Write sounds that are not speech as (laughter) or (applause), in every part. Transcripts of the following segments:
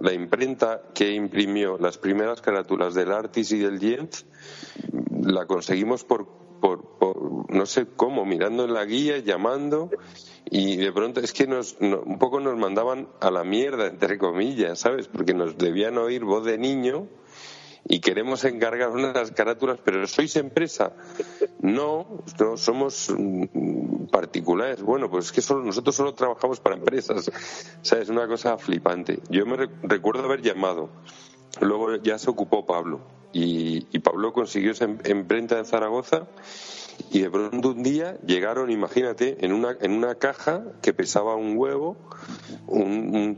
la imprenta que imprimió las primeras carátulas del Artis y del Jens, la conseguimos por, por, no sé cómo, mirando en la guía, llamando, y de pronto es que nos, un poco nos mandaban a la mierda, entre comillas, ¿sabes? Porque nos debían oír voz de niño y queremos encargar unas carátulas, pero ¿sois empresa? No, no somos particulares. Bueno, pues es que solo, nosotros solo trabajamos para empresas. O es una cosa flipante. Yo me recuerdo haber llamado. Luego ya se ocupó Pablo. Y, Pablo consiguió esa imprenta en Zaragoza y de pronto un día llegaron, imagínate, en una, en una caja que pesaba un huevo,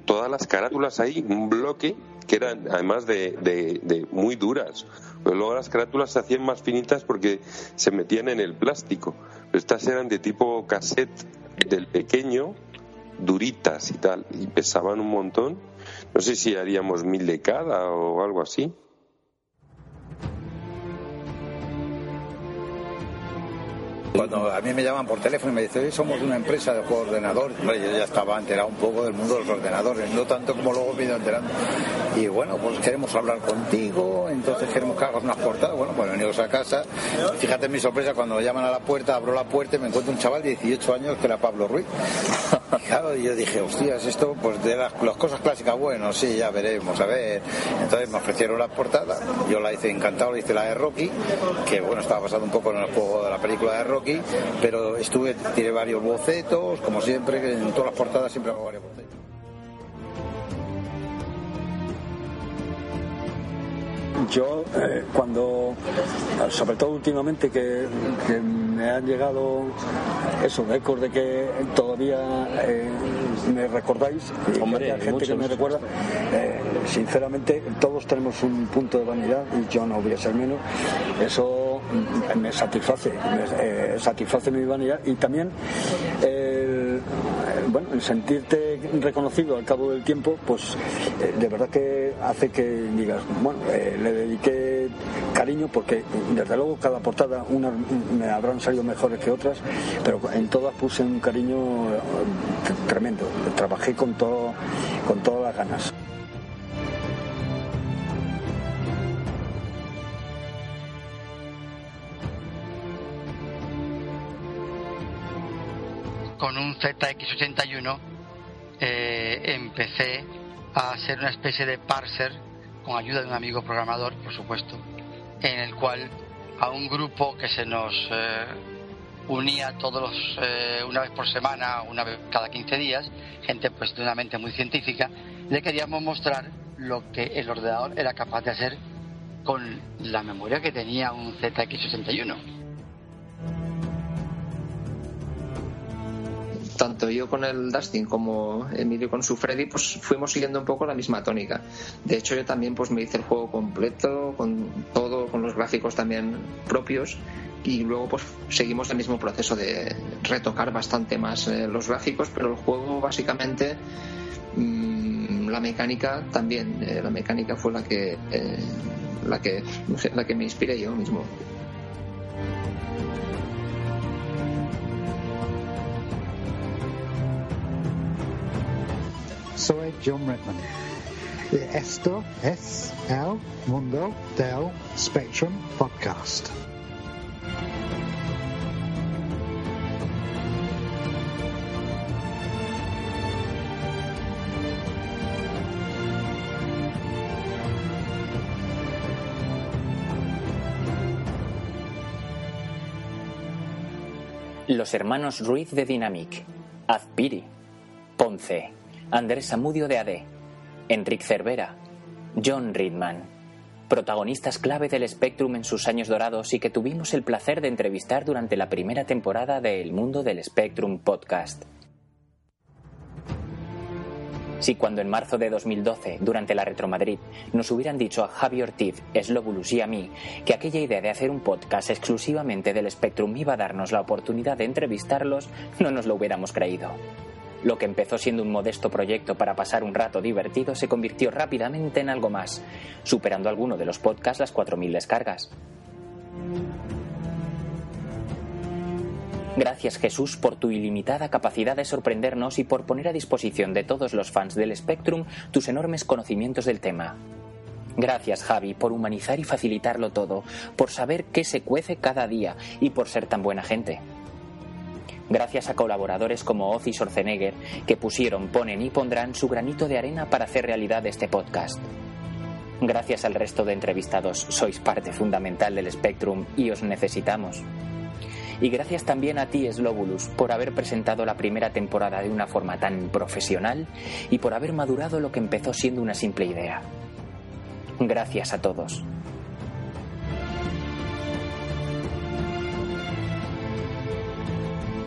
todas las carátulas ahí, un bloque que eran además de, de, muy duras. Pero luego las carátulas se hacían más finitas porque se metían en el plástico. Estas eran de tipo cassette del pequeño, duritas y tal, y pesaban un montón. No sé si haríamos mil de cada o algo así. Cuando a mí me llaman por teléfono y me dicen, somos una empresa de juegos de ordenador, yo ya estaba enterado un poco del mundo de los ordenadores, no tanto como luego me he enterando. Y bueno, pues queremos hablar contigo, entonces queremos que hagas unas portadas. Bueno, pues venimos a casa. Fíjate mi sorpresa cuando me llaman a la puerta, abro la puerta y me encuentro un chaval de 18 años que era Pablo Ruiz. (laughs) Y yo dije, hostias, esto, pues de las, cosas clásicas, bueno, sí, ya veremos, a ver. Entonces me ofrecieron la portada, yo la hice encantado, la hice la de Rocky, que bueno, estaba pasando un poco en el juego de la película de Rocky pero estuve, tiré varios bocetos, como siempre, en todas las portadas siempre hago varios bocetos. Yo, eh, cuando, sobre todo últimamente, que, me han llegado eso, ecos de que todavía eh, me recordáis, Hombre, hay gente que me recuerda, eh, sinceramente, todos tenemos un punto de vanidad y yo no voy a ser menos. Eso me satisface, me eh, satisface mi vanidad y también el, bueno, sentirte reconocido al cabo del tiempo, pues eh, de verdad que hace que digas, bueno, eh, le dediqué cariño porque desde luego cada portada una me habrán salido mejores que otras, pero en todas puse un cariño tremendo, trabajé con todo con todas las ganas. Con un ZX81 eh, empecé a hacer una especie de parser con ayuda de un amigo programador, por supuesto, en el cual a un grupo que se nos eh, unía todos los, eh, una vez por semana, una vez cada 15 días, gente pues de una mente muy científica, le queríamos mostrar lo que el ordenador era capaz de hacer con la memoria que tenía un ZX81. Tanto yo con el Dustin como Emilio con su Freddy, pues fuimos siguiendo un poco la misma tónica. De hecho, yo también pues me hice el juego completo, con todo, con los gráficos también propios y luego pues seguimos el mismo proceso de retocar bastante más eh, los gráficos, pero el juego básicamente mm, la mecánica también, eh, la mecánica fue la que eh, la que la que me inspiré yo mismo. Soy John Redman. Esto es el mundo del Spectrum Podcast. Los hermanos Ruiz de Dynamic, Azpiri, Ponce, Andrés Samudio de AD, Enrique Cervera, John Ridman, protagonistas clave del Spectrum en sus años dorados y que tuvimos el placer de entrevistar durante la primera temporada de El Mundo del Spectrum podcast. Si cuando en marzo de 2012, durante la Retro Madrid, nos hubieran dicho a Javi Ortiz, Slobulus y a mí que aquella idea de hacer un podcast exclusivamente del Spectrum iba a darnos la oportunidad de entrevistarlos, no nos lo hubiéramos creído. Lo que empezó siendo un modesto proyecto para pasar un rato divertido se convirtió rápidamente en algo más, superando alguno de los podcasts las 4.000 descargas. Gracias Jesús por tu ilimitada capacidad de sorprendernos y por poner a disposición de todos los fans del Spectrum tus enormes conocimientos del tema. Gracias Javi por humanizar y facilitarlo todo, por saber qué se cuece cada día y por ser tan buena gente. Gracias a colaboradores como Ozzy Schwarzenegger que pusieron, ponen y pondrán su granito de arena para hacer realidad este podcast. Gracias al resto de entrevistados, sois parte fundamental del Spectrum y os necesitamos. Y gracias también a ti, Slobulus, por haber presentado la primera temporada de una forma tan profesional y por haber madurado lo que empezó siendo una simple idea. Gracias a todos.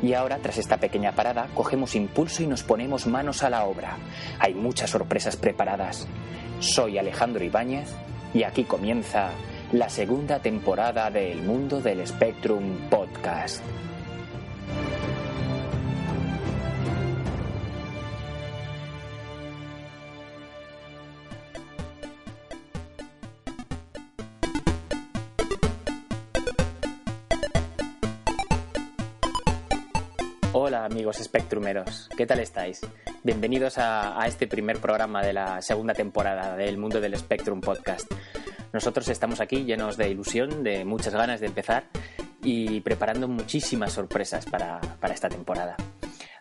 Y ahora, tras esta pequeña parada, cogemos impulso y nos ponemos manos a la obra. Hay muchas sorpresas preparadas. Soy Alejandro Ibáñez y aquí comienza la segunda temporada de El Mundo del Spectrum Podcast. Amigos Spectrumeros, ¿qué tal estáis? Bienvenidos a, a, este primer programa de la segunda temporada del Mundo del Spectrum Podcast. Nosotros estamos aquí llenos de ilusión, de muchas ganas de empezar y preparando muchísimas sorpresas para, para esta temporada.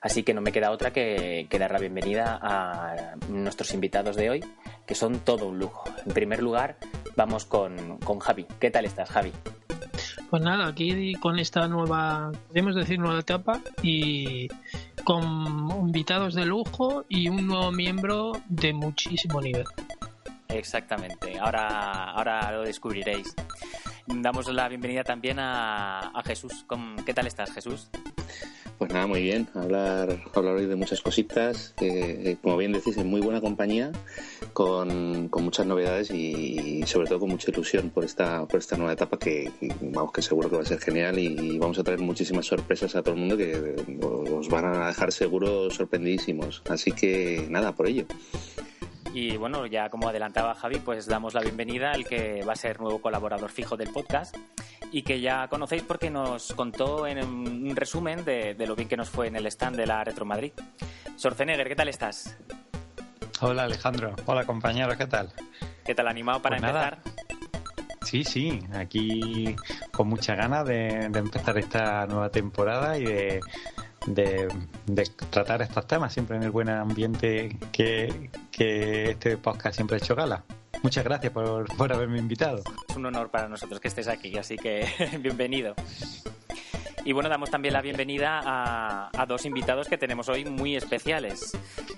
Así que no me queda otra que, que, dar la bienvenida a nuestros invitados de hoy, que son todo un lujo. En primer lugar, vamos con, con Javi. ¿Qué tal estás, Javi? Pues nada, aquí con esta nueva, podemos decir nueva etapa y con invitados de lujo y un nuevo miembro de muchísimo nivel. Exactamente, ahora, ahora lo descubriréis. Damos la bienvenida también a, a Jesús. ¿Qué tal estás, Jesús? Pues nada, muy bien. Hablar, hablar hoy de muchas cositas. Eh, como bien decís, en muy buena compañía, con, con, muchas novedades y sobre todo con mucha ilusión por esta, por esta nueva etapa que, vamos, que seguro que va a ser genial y vamos a traer muchísimas sorpresas a todo el mundo que os van a dejar seguro sorprendidísimos. Así que nada, por ello. Y bueno, ya como adelantaba Javi, pues damos la bienvenida al que va a ser nuevo colaborador fijo del podcast y que ya conocéis porque nos contó en un resumen de, de lo bien que nos fue en el stand de la Retro Madrid. Schwarzenegger, ¿qué tal estás? Hola Alejandro, hola compañeros, ¿qué tal? ¿Qué tal animado para pues empezar? Sí, sí, aquí con mucha ganas de, de empezar esta nueva temporada y de, de, tratar estos temas siempre en el buen ambiente que, que este podcast siempre ha hecho gala. Muchas gracias por, por, haberme invitado. Es un honor para nosotros que estés aquí, así que (laughs) bienvenido. Y bueno, damos también la bienvenida a, a, dos invitados que tenemos hoy muy especiales.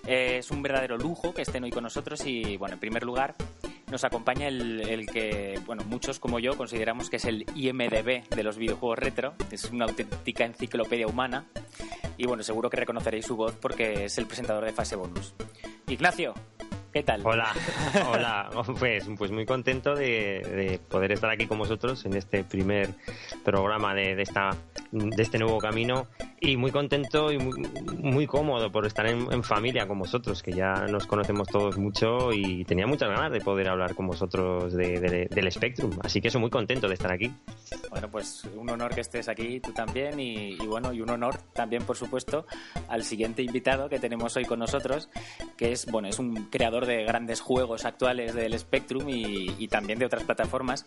Es un verdadero lujo que estén hoy con nosotros y bueno, en primer lugar nos acompaña el, que, bueno, muchos como yo consideramos que es el IMDB de los videojuegos retro. Es una auténtica enciclopedia humana. Y bueno, seguro que reconoceréis su voz porque es el presentador de Fase Bonus. Ignacio, ¿qué tal? Hola, (laughs) hola. Pues, pues muy contento de, de, poder estar aquí con vosotros en este primer programa de, de, esta, de este nuevo camino y muy contento y muy, muy cómodo por estar en, en, familia con vosotros, que ya nos conocemos todos mucho y tenía muchas ganas de poder hablar con vosotros de, de, del Spectrum. Así que soy muy contento de estar aquí. Bueno, pues un honor que estés aquí, tú también, y, y bueno, y un honor también, por supuesto, al siguiente invitado que tenemos hoy con nosotros, que es, bueno, es un creador de grandes juegos actuales del Spectrum y, y también de otras plataformas,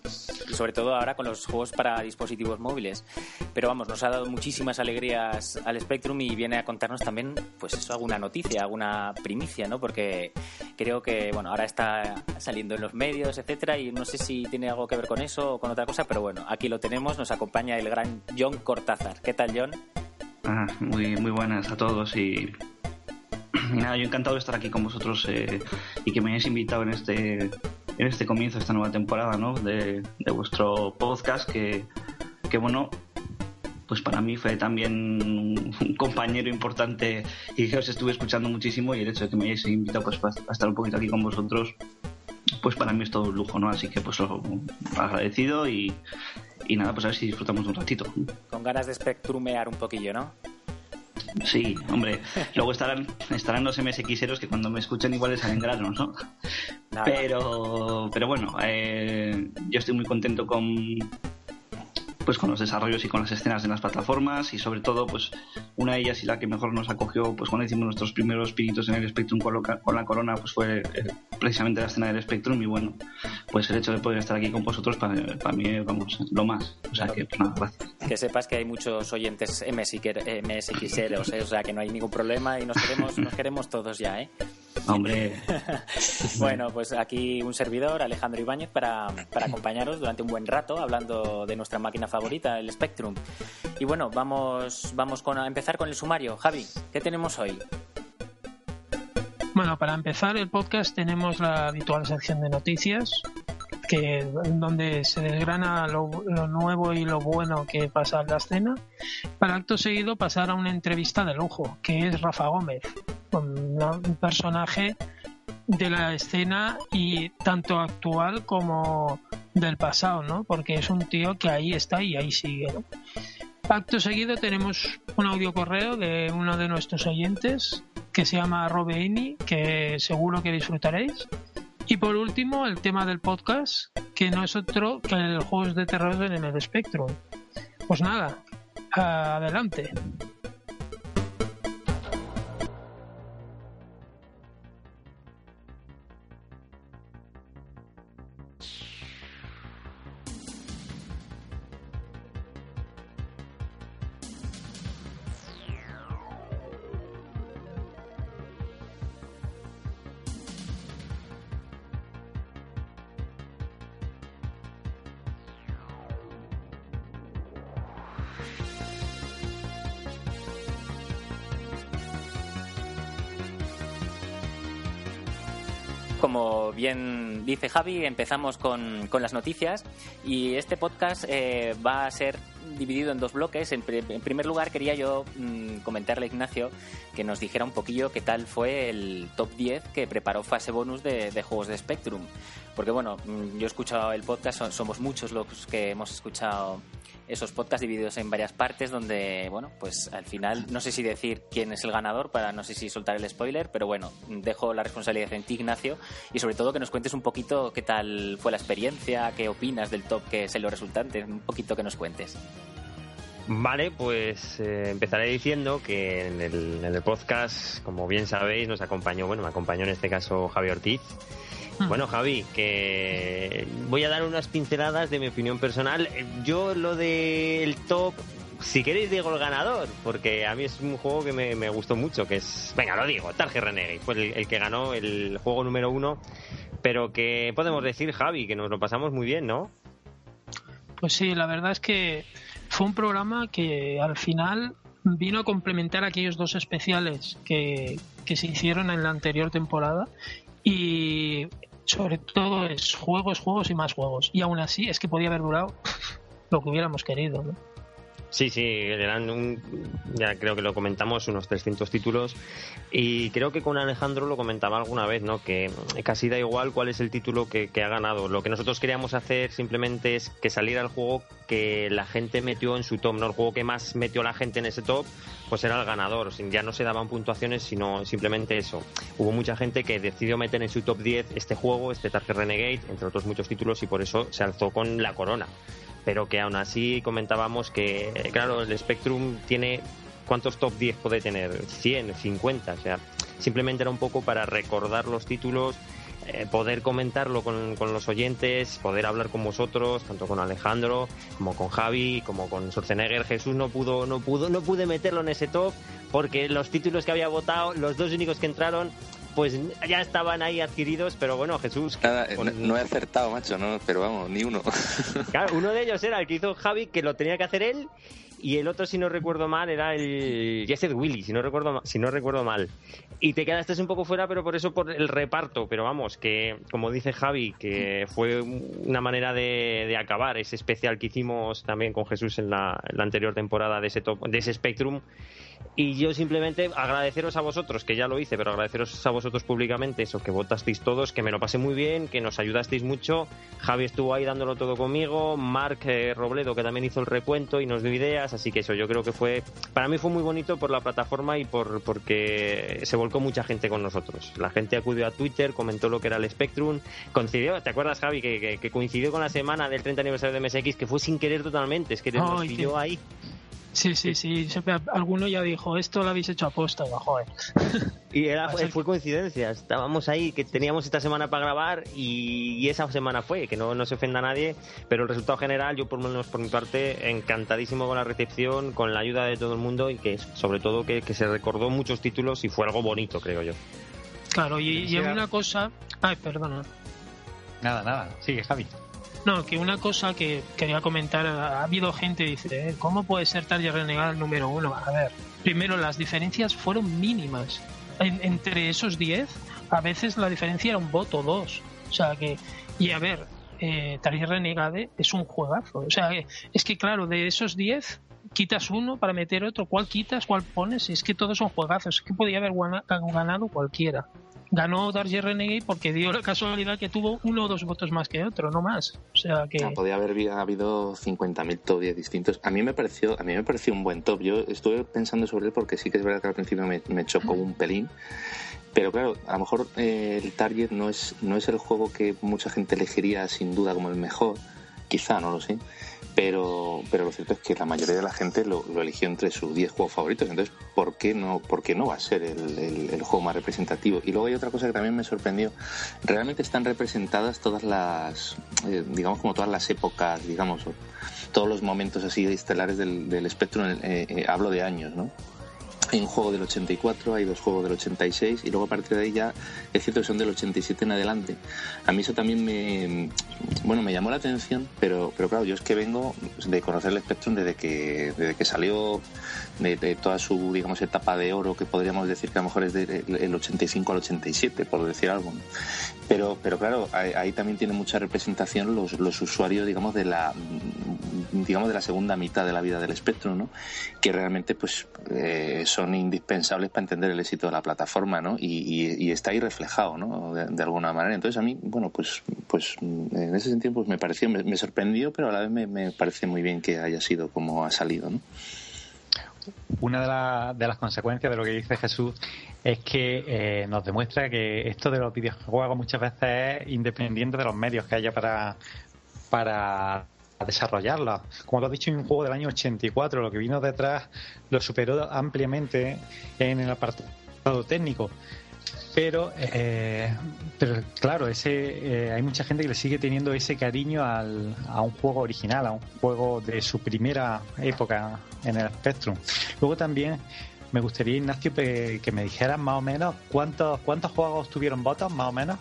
y sobre todo ahora con los juegos para dispositivos móviles. Pero vamos, nos ha dado muchísimas alegrías al Spectrum y viene a contarnos también, pues eso, alguna noticia, alguna primicia, ¿no? Porque creo que, bueno, ahora está saliendo en los medios, etcétera, y no sé si tiene algo que ver con eso o con otra cosa, pero bueno, aquí lo tenemos, nos acompaña el gran John Cortázar. ¿Qué tal, John? Ah, muy, muy buenas a todos y, (clears throat) nada, yo encantado de estar aquí con vosotros eh, y que me hayáis invitado en este, en este comienzo de esta nueva temporada, ¿no? De, de vuestro podcast que, que bueno, pues para mí fue también un compañero importante y que os estuve escuchando muchísimo y el hecho de que me hayáis invitado pues, a estar un poquito aquí con vosotros, pues para mí es todo un lujo, ¿no? Así que pues agradecido y, y nada, pues a ver si disfrutamos un ratito. Con ganas de espectrumear un poquillo, ¿no? Sí, hombre. Luego estarán, estarán los MSXeros que cuando me escuchen igual les salen granos, ¿no? Pero, pero bueno, eh, yo estoy muy contento con, pues con los desarrollos y con las escenas en las plataformas y sobre todo pues una de ellas y la que mejor nos acogió pues cuando hicimos nuestros primeros pinitos en el Spectrum con, con la corona pues fue eh, precisamente la escena del Spectrum y bueno pues el hecho de poder estar aquí con vosotros para, para mí vamos lo más o sea que pues nada gracias que sepas que hay muchos oyentes MSXeros ¿eh? o sea que no hay ningún problema y nos queremos nos queremos todos ya ¿eh? Hombre. (laughs) bueno, pues aquí un servidor, Alejandro Ibáñez, para, para, acompañaros durante un buen rato hablando de nuestra máquina favorita, el Spectrum. Y bueno, vamos, vamos con, a empezar con el sumario. Javi, ¿qué tenemos hoy? Bueno, para empezar el podcast tenemos la habitual sección de noticias, que donde se desgrana lo, lo, nuevo y lo bueno que pasa en la escena, para acto seguido pasar a una entrevista de lujo, que es Rafa Gómez, un personaje de la escena y tanto actual como del pasado, ¿no? Porque es un tío que ahí está y ahí sigue. Acto seguido tenemos un audio correo de uno de nuestros oyentes que se llama Robeini, que seguro que disfrutaréis. Y por último, el tema del podcast, que no es otro que el juegos de terror en el Spectrum. Pues nada, adelante. Como bien dice Javi, empezamos con, con las noticias y este podcast eh, va a ser dividido en dos bloques. En, en primer lugar, quería yo mmm, comentarle a Ignacio que nos dijera un poquillo qué tal fue el top 10 que preparó Fase Bonus de, de juegos de Spectrum. Porque, bueno, mm, yo he escuchado el podcast, somos muchos los que hemos escuchado esos podcasts divididos en varias partes donde, bueno, pues al final no sé si decir quién es el ganador para no sé si soltar el spoiler, pero bueno, dejo la responsabilidad en ti, Ignacio, y sobre todo que nos cuentes un poquito qué tal fue la experiencia, qué opinas del top que es lo resultante, un poquito que nos cuentes. Vale, pues eh, empezaré diciendo que en el, en el, podcast, como bien sabéis, nos acompañó, bueno, me acompañó en este caso Javier Ortiz. Bueno, Javi, que voy a dar unas pinceladas de mi opinión personal. Yo lo del top, si queréis digo el ganador, porque a mí es un juego que me, gustó mucho, que es, venga, lo digo, Target Renegade, fue el, el, que ganó el juego número uno, pero que podemos decir, Javi, que nos lo pasamos muy bien, ¿no? Pues sí, la verdad es que fue un programa que al final vino a complementar aquellos dos especiales que, que se hicieron en la anterior temporada y sobre todo es juegos, juegos y más juegos. Y aún así es que podía haber durado (laughs) lo que hubiéramos querido. ¿no? Sí, sí, eran un, ya creo que lo comentamos, unos 300 títulos. Y creo que con Alejandro lo comentaba alguna vez, ¿no? Que casi da igual cuál es el título que, que ha ganado. Lo que nosotros queríamos hacer simplemente es que saliera el juego que la gente metió en su top, ¿no? El juego que más metió la gente en ese top, pues era el ganador. Ya no se daban puntuaciones, sino simplemente eso. Hubo mucha gente que decidió meter en su top 10 este juego, este Target Renegade, entre otros muchos títulos, y por eso se alzó con la corona pero que aún así comentábamos que, claro, el Spectrum tiene. ¿Cuántos top 10 puede tener? 100, 50, o sea, simplemente era un poco para recordar los títulos. Eh, poder comentarlo con, con, los oyentes, poder hablar con vosotros, tanto con Alejandro como con Javi, como con Schwarzenegger. Jesús no pudo, no pudo, no pude meterlo en ese top porque los títulos que había votado, los dos únicos que entraron, pues ya estaban ahí adquiridos, pero bueno, Jesús. Nada, no, no, he acertado, macho, no, pero vamos, ni uno. (laughs) Claro, uno de ellos era el que hizo Javi, que lo tenía que hacer él, y el otro, si no recuerdo mal, era el Jesset Willy, si no recuerdo si no recuerdo mal. Y te quedaste un poco fuera, pero por eso por el reparto. Pero vamos, que como dice Javi, que fue una manera de, de acabar ese especial que hicimos también con Jesús en la, en la anterior temporada de ese, top, de ese Spectrum y yo simplemente agradeceros a vosotros, que ya lo hice, pero agradeceros a vosotros públicamente eso, que votasteis todos, que me lo pasé muy bien, que nos ayudasteis mucho. Javi estuvo ahí dándolo todo conmigo, Marc eh, Robledo, que también hizo el recuento y nos dio ideas, así que eso yo creo que fue, para mí fue muy bonito por la plataforma y por porque se volcó mucha gente con nosotros. La gente acudió a Twitter, comentó lo que era el Spectrum, coincidió, ¿te acuerdas Javi? Que, coincidió con la semana del 30 aniversario de MSX, que fue sin querer totalmente, es que nos pilló ahí. Sí, sí, sí. Alguno ya dijo, esto lo habéis hecho a posta, joder. (laughs) Y era, (laughs) fue coincidencia. Estábamos ahí, que teníamos esta semana para grabar y, esa semana fue, que no, no se ofenda a nadie, pero el resultado general, yo por lo menos por mi parte, encantadísimo con la recepción, con la ayuda de todo el mundo y que sobre todo que, se recordó muchos títulos y fue algo bonito, creo yo. Claro, y, y una cosa... Ay, perdona. Nada, nada. Sigue, Javi. No, que una cosa que quería comentar, ha habido gente que dice, eh, ¿cómo puede ser Target Renegade número uno? A ver, primero las diferencias fueron mínimas. entre esos 10, a veces la diferencia era un voto, dos. O sea que, y a ver, eh, Target Renegade es un juegazo. O sea, es que claro, de esos 10, quitas uno para meter otro, ¿cuál quitas? ¿Cuál pones? Es que todos son juegazos, es que podía haber ganado cualquiera ganó Darje Renegade porque dio la casualidad que tuvo uno o dos votos más que otro, no más. O sea que podía haber habido 50.000 top 10 distintos. A mí me pareció a mí me pareció un buen top. Yo estuve pensando sobre él porque sí que es verdad que al principio me, me chocó un pelín. Pero claro, a lo mejor eh, el Target no es, no es el juego que mucha gente elegiría sin duda como el mejor, quizá, no lo sé pero, pero lo cierto es que la mayoría de la gente lo, eligió entre sus 10 juegos favoritos. Entonces, ¿por qué no, por qué no va a ser el, juego más representativo? Y luego hay otra cosa que también me sorprendió. Realmente están representadas todas las, eh, digamos, como todas las épocas, digamos, todos los momentos así estelares del, espectro. Eh, eh, hablo de años, ¿no? Hay un juego del 84, hay dos juegos del 86 y luego a partir de ahí ya es cierto que son del 87 en adelante. A mí eso también me, bueno, me llamó la atención, pero, pero claro, yo es que vengo de conocer el Spectrum desde que, desde que salió de, toda su, digamos, etapa de oro, que podríamos decir que a lo mejor es del 85 al 87, por decir algo. Pero, pero claro, ahí, también tiene mucha representación los, los usuarios, digamos, de la digamos de la segunda mitad de la vida del espectro, ¿no? Que realmente pues eh, son indispensables para entender el éxito de la plataforma, ¿no? Y, está ahí reflejado, ¿no? De, alguna manera. Entonces a mí, bueno, pues, pues en ese sentido pues me pareció, me, sorprendió, pero a la vez me, parece muy bien que haya sido como ha salido, ¿no? Una de, las consecuencias de lo que dice Jesús es que eh, nos demuestra que esto de los videojuegos muchas veces es independiente de los medios que haya para, para desarrollarla. Como lo has dicho, un juego del año 84, lo que vino detrás lo superó ampliamente en el apartado técnico. Pero, eh, pero claro, ese, eh, hay mucha gente que le sigue teniendo ese cariño al, a un juego original, a un juego de su primera época en el Spectrum. Luego también me gustaría, Ignacio, que me dijeras más o menos cuántos, cuántos juegos tuvieron votos, más o menos.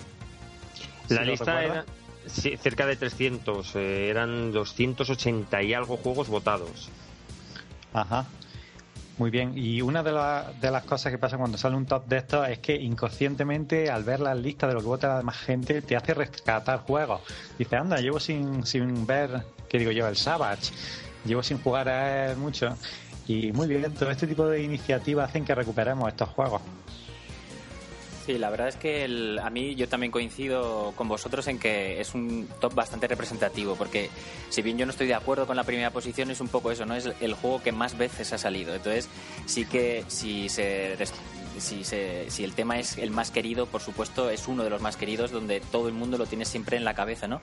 La lista era, Sí, cerca de 300. Eh, eran 280 y algo juegos votados. Ajá. Muy bien. Y una de, de, las cosas que pasa cuando sale un top de estos es que inconscientemente, al ver las listas de lo que vota la demás gente, te hace rescatar juegos. Dice, anda, llevo sin, sin ver, ¿qué digo yo? El Savage. Llevo sin jugar a él mucho. Y muy bien, todo este tipo de iniciativas hacen que recuperemos estos juegos. Sí, la verdad es que a mí yo también coincido con vosotros en que es un top bastante representativo, porque si bien yo no estoy de acuerdo con la primera posición, es un poco eso, ¿no? Es el juego que más veces ha salido. Entonces, sí que si se si, si el tema es el más querido, por supuesto, es uno de los más queridos donde todo el mundo lo tiene siempre en la cabeza, ¿no?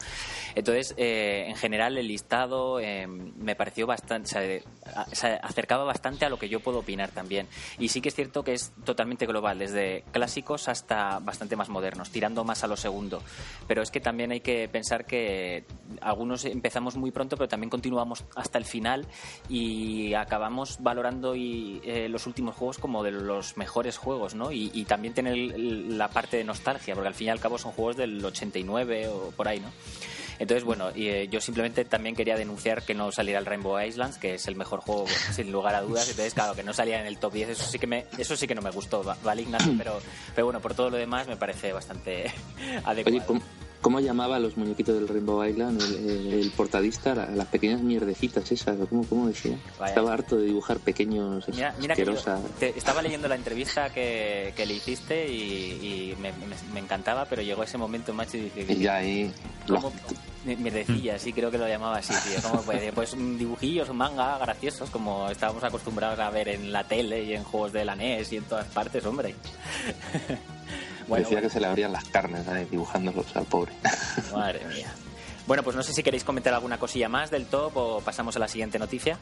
Entonces, eh, en general, el listado eh, me pareció bastante, se, acercaba bastante a lo que yo puedo opinar también. Y sí que es cierto que es totalmente global, desde clásicos hasta bastante más modernos, tirando más a lo segundo. Pero es que también hay que pensar que algunos empezamos muy pronto, pero también continuamos hasta el final y acabamos valorando y, eh, los últimos juegos como de los mejores juegos, ¿no? Y, también tener la parte de nostalgia, porque al fin y al cabo son juegos del 89 o por ahí, ¿no? Entonces, bueno, y, eh, yo simplemente también quería denunciar que no saliera el Rainbow Islands, que es el mejor juego (laughs) sin lugar a dudas. Entonces, claro, que no salía en el top 10, eso sí que me, eso sí que no me gustó, ¿vale, Ignacio? (clears throat) Pero, pero bueno, por todo lo demás me parece bastante (laughs) adecuado. ¿Cómo llamaba a los muñequitos del Rainbow Island el, portadista? las pequeñas mierdecitas esas, ¿cómo, cómo decía? Estaba harto de dibujar pequeños. Mira, mira que estaba leyendo la entrevista que, le hiciste y, me, encantaba, pero llegó ese momento, macho, y dije... Y ya ahí... Mierdecillas, sí, creo que lo llamaba así, tío. ¿Cómo puede? Pues dibujillos, manga, graciosos, como estábamos acostumbrados a ver en la tele y en juegos de la NES y en todas partes, hombre. (laughs) Decía que se le abrían las carnes ¿eh? dibujándolos al pobre. (laughs) Madre mía. Bueno, pues no sé si queréis comentar alguna cosilla más del top o pasamos a la siguiente noticia.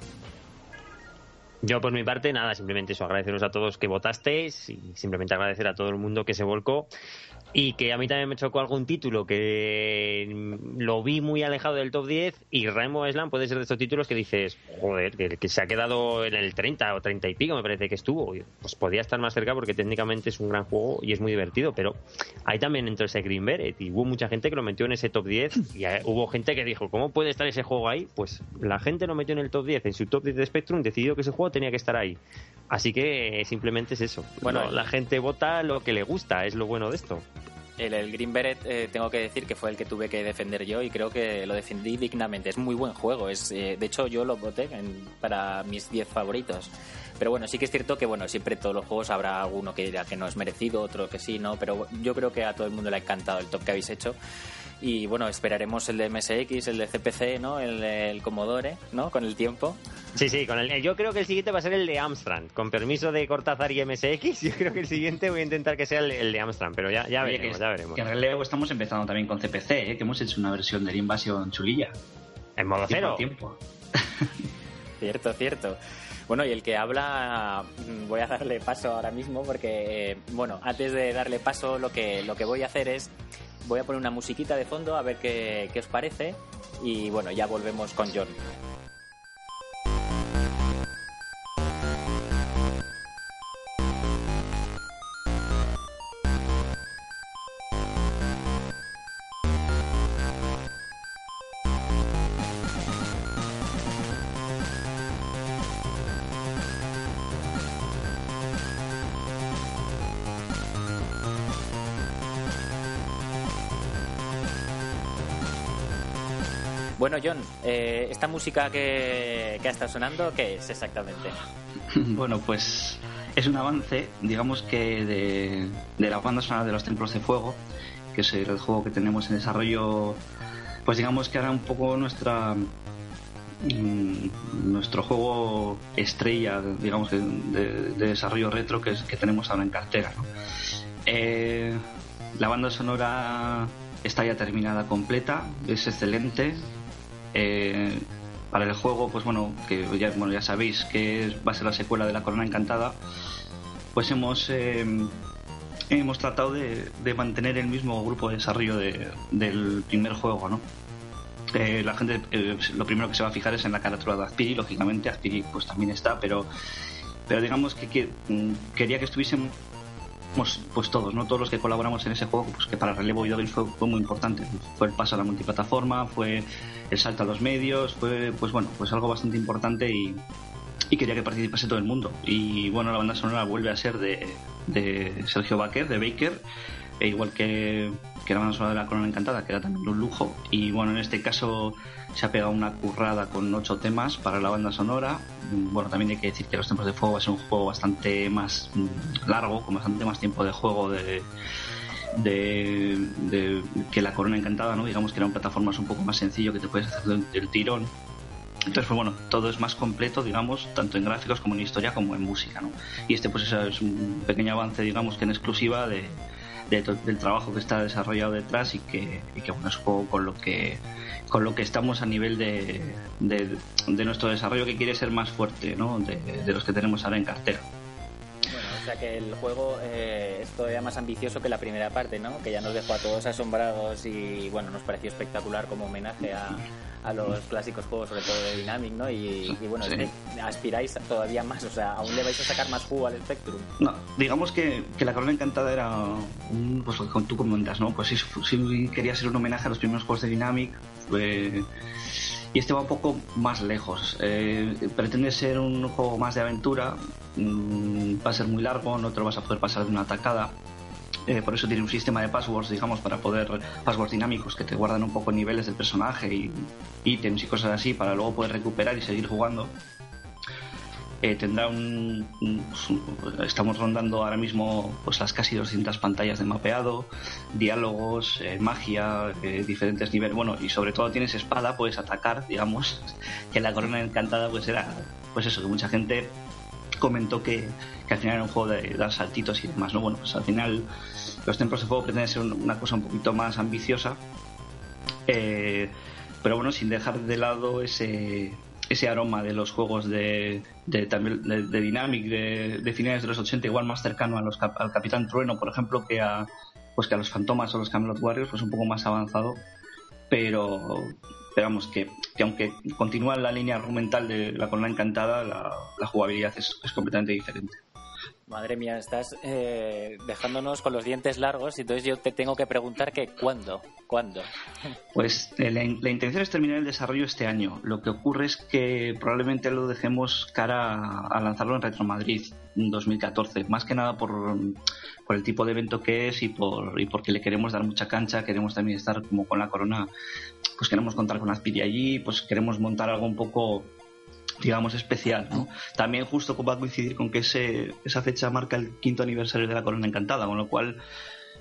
Yo, por mi parte, nada, simplemente eso, agradeceros a todos que votasteis y simplemente agradecer a todo el mundo que se volcó y que a mí también me chocó algún título que lo vi muy alejado del top 10 y Rainbow Island puede ser de estos títulos que dices, joder, que, se ha quedado en el 30 o 30 y pico me parece que estuvo. Pues podía estar más cerca porque técnicamente es un gran juego y es muy divertido, pero ahí también entró ese Green Beret y hubo mucha gente que lo metió en ese top 10 y hubo gente que dijo, ¿cómo puede estar ese juego ahí? Pues la gente lo metió en el top 10, en su top 10 de Spectrum decidió que ese juego tenía que estar ahí. Así que simplemente es eso. Bueno, la gente vota lo que le gusta, es lo bueno de esto. El, Green Beret eh, tengo que decir que fue el que tuve que defender yo y creo que lo defendí dignamente. Es muy buen juego. Es, eh, de hecho, yo lo voté para mis 10 favoritos. Pero bueno, sí que es cierto que bueno, siempre todos los juegos habrá alguno que dirá que no es merecido, otro que sí, ¿no? Pero yo creo que a todo el mundo le ha encantado el top que habéis hecho y bueno, esperaremos el de MSX, el de CPC, ¿no? El, el Commodore, ¿no? Con el tiempo. Sí, sí, con el, yo creo que el siguiente va a ser el de Amstrad. Con permiso de Cortázar y MSX, (laughs) yo creo que el siguiente voy a intentar que sea el, de Amstrad, pero ya, ya veremos, ya veremos. Que en realidad estamos empezando también con CPC, ¿eh? que hemos hecho una versión de Invasión chulilla. En modo cero. Tiempo. (laughs) cierto, cierto. Bueno, y el que habla, mm, voy a darle paso ahora mismo porque, eh, bueno, antes de darle paso, lo que, lo que voy a hacer es Voy a poner una musiquita de fondo a ver qué, qué os parece y bueno, ya volvemos con John. Bueno, John, eh, esta música que, que ha estado sonando, ¿qué es exactamente? (laughs) Bueno, pues es un avance, digamos que de, de la banda sonora de los Templos de Fuego, que es el juego que tenemos en desarrollo, pues digamos que ahora un poco nuestra mm, nuestro juego estrella, digamos, de, de, desarrollo retro que, es, que tenemos ahora en cartera. Eh, la banda sonora está ya terminada completa, es excelente, eh, para el juego, pues bueno, que ya, bueno, ya sabéis que va a ser la secuela de La Corona Encantada, pues hemos, eh, hemos tratado de, mantener el mismo grupo de desarrollo del primer juego, ¿no? Eh, la gente lo primero que se va a fijar es en la carátula de Azpiri, lógicamente Azpiri pues también está, pero, pero digamos que, mm, quería que estuviesen pues todos, ¿no? Todos los que colaboramos en ese juego, pues que para Relevo y fue, fue muy importante. Fue el paso a la multiplataforma, fue el salto a los medios, fue pues bueno, pues algo bastante importante y, quería que participase todo el mundo. Y bueno, la banda sonora vuelve a ser de, Sergio Baker, de Baker, e igual que la banda sonora de la Corona Encantada, que era también un lujo. Y bueno, en este caso se ha pegado una currada con ocho temas para la banda sonora. Bueno, también hay que decir que Los Tempos de Fuego es un juego bastante más mm, largo, con bastante más tiempo de juego de, de, que la Corona Encantada, ¿no? Digamos que eran plataformas un poco más sencillo que te puedes hacer el tirón. Entonces, pues bueno, todo es más completo, digamos, tanto en gráficos como en historia como en música, ¿no? Y este, pues, es un pequeño avance, digamos, que en exclusiva de, del trabajo que está desarrollado detrás y que, y que bueno, es un poco con lo que con lo que estamos a nivel de, de, nuestro desarrollo que quiere ser más fuerte ¿no? de, de los que tenemos ahora en cartera. Bueno, o sea que el juego eh, es todavía más ambicioso que la primera parte, ¿no? Que ya nos dejó a todos asombrados y bueno, nos pareció espectacular como homenaje a, a los clásicos juegos, sobre todo de Dynamic, ¿no? Y, bueno, aspiráis todavía más, o sea, aún le vais a sacar más jugo al Spectrum. No, digamos que, que la Corona Encantada era, un, pues lo que tú comentas, ¿no? Pues sí, quería ser un homenaje a los primeros juegos de Dynamic, y este va un poco más lejos. Eh, pretende ser un juego más de aventura, mm, va a ser muy largo, no te lo vas a poder pasar de una atacada. Eh, por eso tiene un sistema de passwords, digamos, para poder, passwords dinámicos que te guardan un poco niveles del personaje y ítems y cosas así para luego poder recuperar y seguir jugando. Eh, tendrá un, estamos rondando ahora mismo pues las casi 200 pantallas de mapeado diálogos eh, magia eh, diferentes niveles. Bueno y sobre todo tienes espada puedes atacar digamos (laughs) que la corona encantada pues era pues eso que mucha gente comentó que, al final era un juego de dar saltitos y demás no bueno pues al final los templos de fuego pretenden ser una cosa un poquito más ambiciosa pero bueno sin dejar de lado ese ese aroma de los juegos de, de, de, Dynamic de, finales de los 80, igual más cercano al Capitán Trueno, por ejemplo, que a, pues que a los Fantomas o los Camelot Warriors, pues un poco más avanzado, pero, esperamos que, que, aunque continúa la línea argumental de la Corona Encantada, la, jugabilidad es completamente diferente. Madre mía, estás eh, dejándonos con los dientes largos y entonces yo te tengo que preguntar que ¿cuándo? ¿Cuándo? (laughs) Pues eh, la, intención es terminar el desarrollo este año. Lo que ocurre es que probablemente lo dejemos cara a, lanzarlo en Retro Madrid en 2014. Más que nada por, por, el tipo de evento que es y, por, y porque le queremos dar mucha cancha. Queremos también estar como con la corona. Pues queremos contar con Aspiri allí. Pues queremos montar algo un poco digamos, especial. ¿no? También justo va a coincidir con que ese, esa fecha marca el quinto aniversario de la Corona Encantada, con lo cual,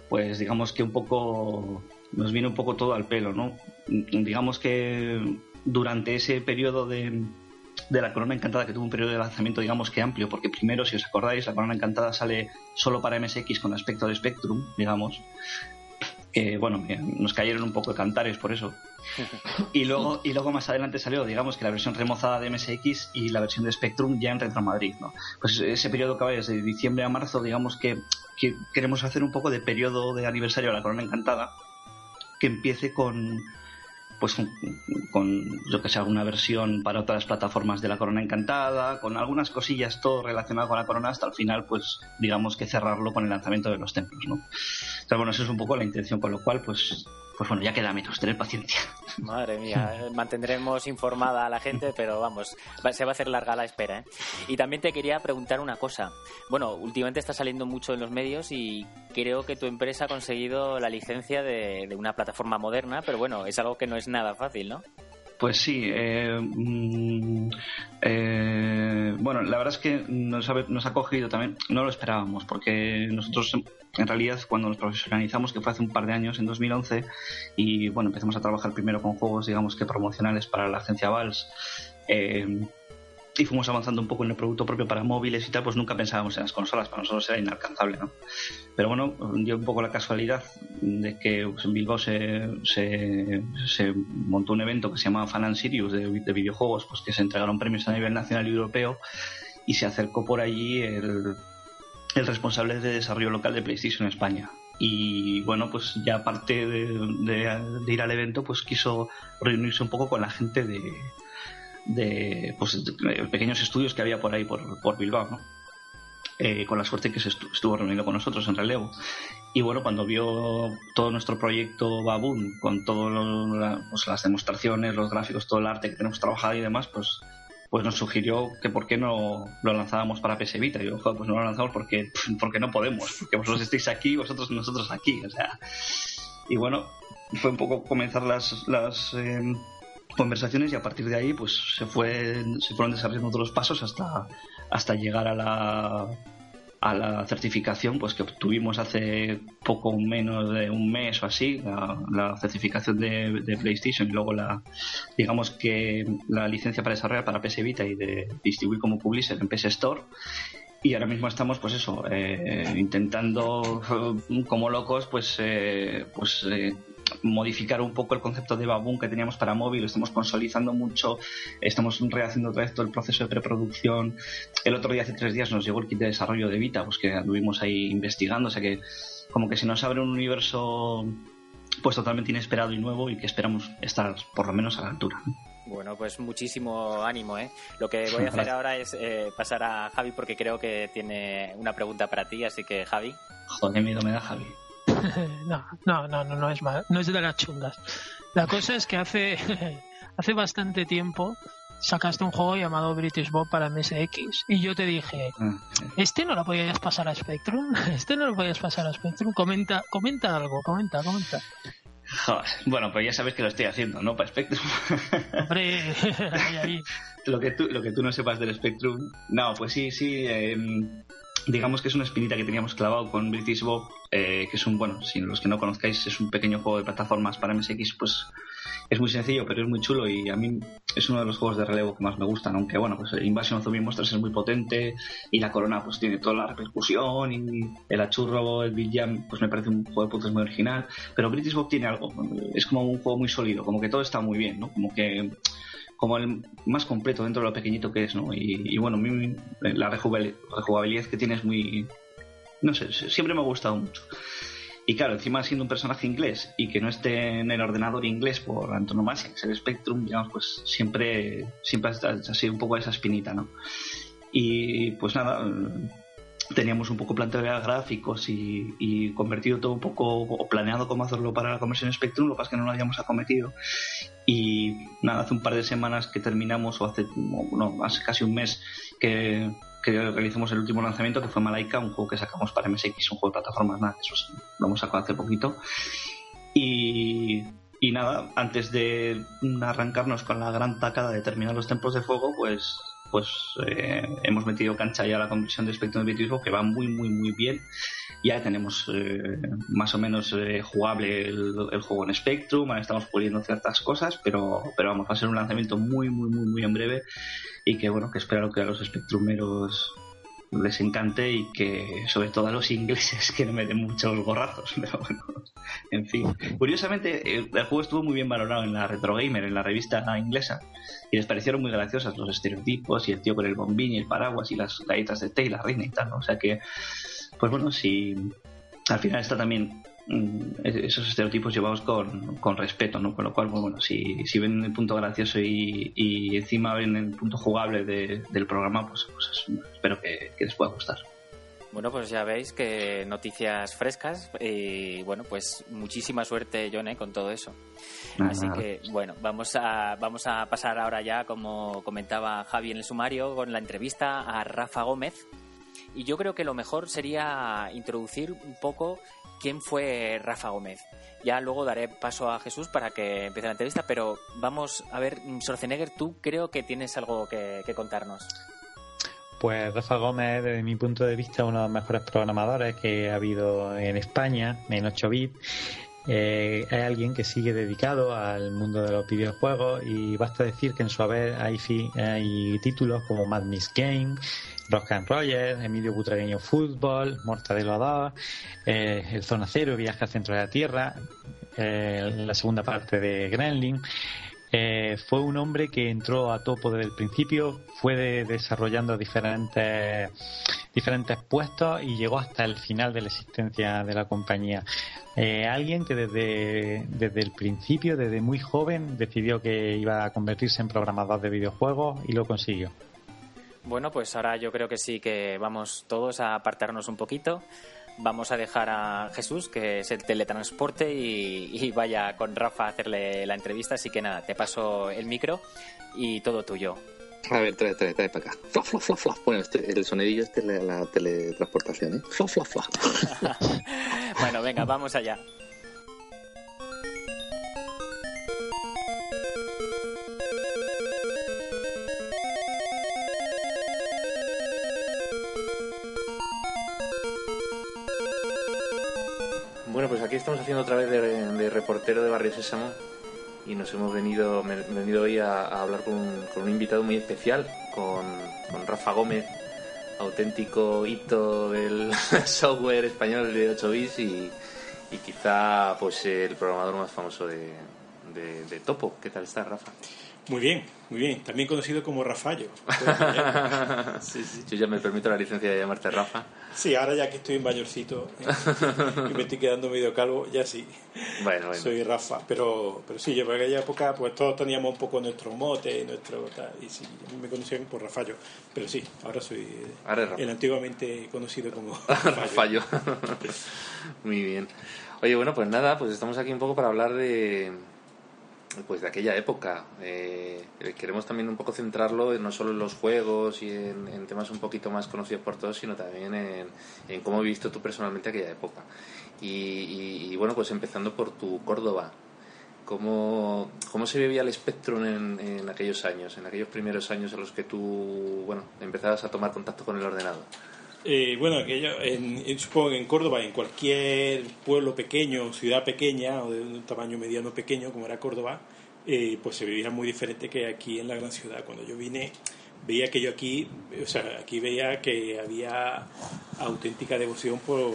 pues digamos que un poco nos viene un poco todo al pelo, ¿no? Digamos que durante ese periodo de, de la Corona Encantada, que tuvo un periodo de lanzamiento, digamos que amplio, porque primero, si os acordáis, la Corona Encantada sale solo para MSX con aspecto de Spectrum, digamos, que bueno, nos cayeron un poco de cantares por eso. (laughs) Y luego, y luego más adelante salió, digamos, que la versión remozada de MSX y la versión de Spectrum ya en Retro Madrid, ¿no? Pues ese periodo que va desde diciembre a marzo, digamos que, que queremos hacer un poco de periodo de aniversario de la Corona Encantada, que empiece con, pues con, yo que sé, alguna versión para otras plataformas de la Corona Encantada, con algunas cosillas todo relacionado con la Corona, hasta el final, pues digamos que cerrarlo con el lanzamiento de los templos, ¿no? Entonces, bueno, eso es un poco la intención, con lo cual, pues pues bueno, ya queda menos, tener paciencia. (laughs) Madre mía, eh, mantendremos informada a la gente, pero vamos, se va a hacer larga la espera. ¿eh? Y también te quería preguntar una cosa. Bueno, últimamente está saliendo mucho en los medios y creo que tu empresa ha conseguido la licencia de, de una plataforma moderna, pero bueno, es algo que no es nada fácil, ¿no? Pues sí, eh, mm, eh, bueno, la verdad es que nos ha, nos ha cogido también, no lo esperábamos, porque nosotros en realidad cuando nos profesionalizamos, que fue hace un par de años, en 2011, y bueno, empezamos a trabajar primero con juegos, digamos que promocionales para la agencia Vals, eh, y fuimos avanzando un poco en el producto propio para móviles y tal, pues nunca pensábamos en las consolas, para nosotros era inalcanzable, ¿no? Pero bueno, dio un poco la casualidad de que pues, en Bilbao se, se, montó un evento que se llamaba Fan and Sirius de, videojuegos, pues que se entregaron premios a nivel nacional y europeo y se acercó por allí el, el responsable de desarrollo local de PlayStation España. Y bueno, pues ya aparte de, de ir al evento, pues quiso reunirse un poco con la gente de, de, pues, pequeños estudios que había por ahí, por, por Bilbao, ¿no? Eh, con la suerte que se estuvo reuniendo con nosotros en relevo. Y bueno, cuando vio todo nuestro proyecto Baboon, con todas pues, las demostraciones, los gráficos, todo el arte que tenemos trabajado y demás, pues, pues nos sugirió que por qué no lo lanzábamos para PS Vita. Y yo, pues no lo lanzamos porque, (laughs) porque no podemos, porque vosotros estáis aquí, vosotros nosotros aquí. O sea, y bueno, fue un poco comenzar las, las em, conversaciones y a partir de ahí pues se fue se fueron desarrollando otros pasos hasta hasta llegar a la a la certificación pues que obtuvimos hace poco menos de un mes o así la, certificación de, PlayStation y luego la digamos que la licencia para desarrollar para PS Vita y de distribuir como publisher en PS Store. Y ahora mismo estamos pues eso eh, intentando (laughs) como locos pues eh, pues eh, modificar un poco el concepto de Baboon que teníamos para móvil, estamos consolidando mucho, estamos rehaciendo otra vez todo el proceso de preproducción. El otro día, hace tres días, nos llegó el kit de desarrollo de Vita, pues que anduvimos ahí investigando, o sea que como que se nos abre un universo pues totalmente inesperado y nuevo y que esperamos estar por lo menos a la altura. Bueno, pues muchísimo ánimo, ¿eh? Lo que voy a hacer ahora es eh, pasar a Javi porque creo que tiene una pregunta para ti, así que Javi. Joder, miedo me da Javi. (laughs) no, no, no, no, es no es de las chungas. La cosa es que hace, (laughs) hace bastante tiempo sacaste un juego llamado British Bob para MSX y yo te dije, ah, este no lo podías pasar a Spectrum, (laughs) este no lo podías pasar a Spectrum, comenta, comenta algo, comenta, comenta. Joder. Bueno, pues ya sabes que lo estoy haciendo, ¿no? Para Spectrum. Hombre, ahí, ahí. lo que tú lo que tú no sepas del Spectrum. No, pues sí, sí. eh, digamos que es una espinita que teníamos clavado con British Bob, eh, que es un, bueno, si los que no conozcáis, es un pequeño juego de plataformas para MSX, pues es muy sencillo, pero es muy chulo y a mí es uno de los juegos de relevo que más me gustan, aunque bueno, pues Invasion of the Monsters es muy potente y la Corona pues tiene toda la repercusión y el achurro, el Big Jam, pues me parece un juego de putos muy original, pero British Bob tiene algo, es como un juego muy sólido, como que todo está muy bien, ¿no? Como que como el más completo dentro de lo pequeñito que es, ¿no? Y, y bueno, mí la rejugabilidad que tiene es muy... No sé, siempre me ha gustado mucho. Y claro, encima siendo un personaje inglés y que no esté en el ordenador inglés por antonomasia, que es el Spectrum, digamos, pues siempre, siempre ha sido un poco esa espinita, ¿no? Y pues nada, teníamos un poco planteado gráficos y, convertido todo un poco, o planeado cómo hacerlo para la conversión Spectrum, lo que pasa es que no lo habíamos acometido. Y nada, hace un par de semanas que terminamos, o hace, casi un mes que, realizamos el último lanzamiento, que fue Malaika, un juego que sacamos para MSX, un juego de plataformas, nada, eso lo hemos sacado hace poquito. Y, nada, antes de arrancarnos con la gran tacada de terminar los templos de fuego, pues pues eh, hemos metido cancha ya a la conversión de Spectrum de Vitismo que va muy muy muy bien. Ya tenemos eh, más o menos eh, jugable el, juego en Spectrum estamos puliendo ciertas cosas pero pero vamos va a ser un lanzamiento muy muy muy muy en breve y que bueno que espero que a los Spectrumeros les encante y que sobre todo a los ingleses (laughs) que no me den muchos gorrazos (laughs) pero bueno en fin curiosamente el, el juego estuvo muy bien valorado en la Retro Gamer en la revista inglesa y les parecieron muy graciosas los estereotipos y el tío con el bombín y el paraguas y las galletas de té y la reina y tal ¿no? o sea que pues bueno si al final está también esos estereotipos llevados con, con respeto, ¿no? Con lo cual, bueno, si, si ven el punto gracioso y, y encima ven el punto jugable de- del programa, pues, pues es- espero que, que les pueda gustar. Bueno, pues ya veis que noticias frescas y bueno, pues muchísima suerte, John, ¿eh? con todo eso. Así que, bueno, vamos a, vamos a pasar ahora ya, como comentaba Javi en el sumario, con la entrevista a Rafa Gómez. Y yo creo que lo mejor sería introducir un poco quién fue Rafa Gómez. Ya luego daré paso a Jesús para que empiece la entrevista, pero vamos a ver, Schwarzenegger, tú creo que tienes algo que, contarnos. Pues Rafa Gómez, desde mi punto de vista, uno de los mejores programadores que ha habido en España, en 8 bits. Eh, es alguien que sigue dedicado al mundo de los videojuegos y basta decir que en su haber hay, hay títulos como Mad Miss Game, Rock and Roger, Emilio Butragueño Fútbol, Mortadelo 2, eh, El Zona Cero, Viaje al Centro de la Tierra, eh, la segunda parte de Gremlin. Eh, fue un hombre que entró a topo desde el principio, fue de- desarrollando diferentes, diferentes puestos y llegó hasta el final de la existencia de la compañía. Eh, alguien que desde, desde el principio, desde muy joven, decidió que iba a convertirse en programador de videojuegos y lo consiguió. Bueno, pues ahora yo creo que sí que vamos todos a apartarnos un poquito. Vamos a dejar a Jesús, que es el teletransporte, y, y vaya con Rafa a hacerle la entrevista. Así que nada, te paso el micro y todo tuyo. A ver, trae, trae, trae para acá. Fla, fla, fla, fla. Bueno, este, el sonidillo este es la, la teletransportación, ¿eh? Fla, fla, fla. (laughs) Bueno, venga, vamos allá. Bueno, pues aquí estamos haciendo otra vez de, reportero de Barrio Sésamo y nos hemos venido, me- venido hoy a, hablar con un, invitado muy especial, con, Rafa Gómez, auténtico hito del (laughs) software español de 8 bits y, quizá pues el programador más famoso de, de- Topo. ¿Qué tal estás, Rafa? Muy bien, muy bien. También conocido como Rafallo. (laughs) sí, sí. Yo ya me permito la licencia de llamarte Rafa. Sí, ahora ya que estoy en mayorcito eh, y me estoy quedando medio calvo, ya sí. Bueno, bueno. Soy Rafa, pero, pero sí, yo por aquella época pues todos teníamos un poco nuestro mote, nuestro tal, y sí, me conocían por Rafallo. Pero sí, ahora soy eh, Ahora Rafa. el antiguamente conocido como (laughs) Fallo. Muy bien. Oye, bueno, pues nada, pues estamos aquí un poco para hablar de, pues de aquella época. Eh, queremos también un poco centrarlo no solo en los juegos y en, temas un poquito más conocidos por todos, sino también en, en cómo he visto tú personalmente aquella época. Y, bueno, pues empezando por tu Córdoba. ¿Cómo, cómo se vivía el Spectrum en, en aquellos años, en aquellos primeros años en los que tú bueno, empezabas a tomar contacto con el ordenador? Eh, bueno, aquello, en, supongo que en Córdoba, en cualquier pueblo pequeño, ciudad pequeña o de un tamaño mediano pequeño como era Córdoba, eh, pues se vivía muy diferente que aquí en la gran ciudad. Cuando yo vine, veía que yo aquí, o sea, aquí veía que había auténtica devoción por,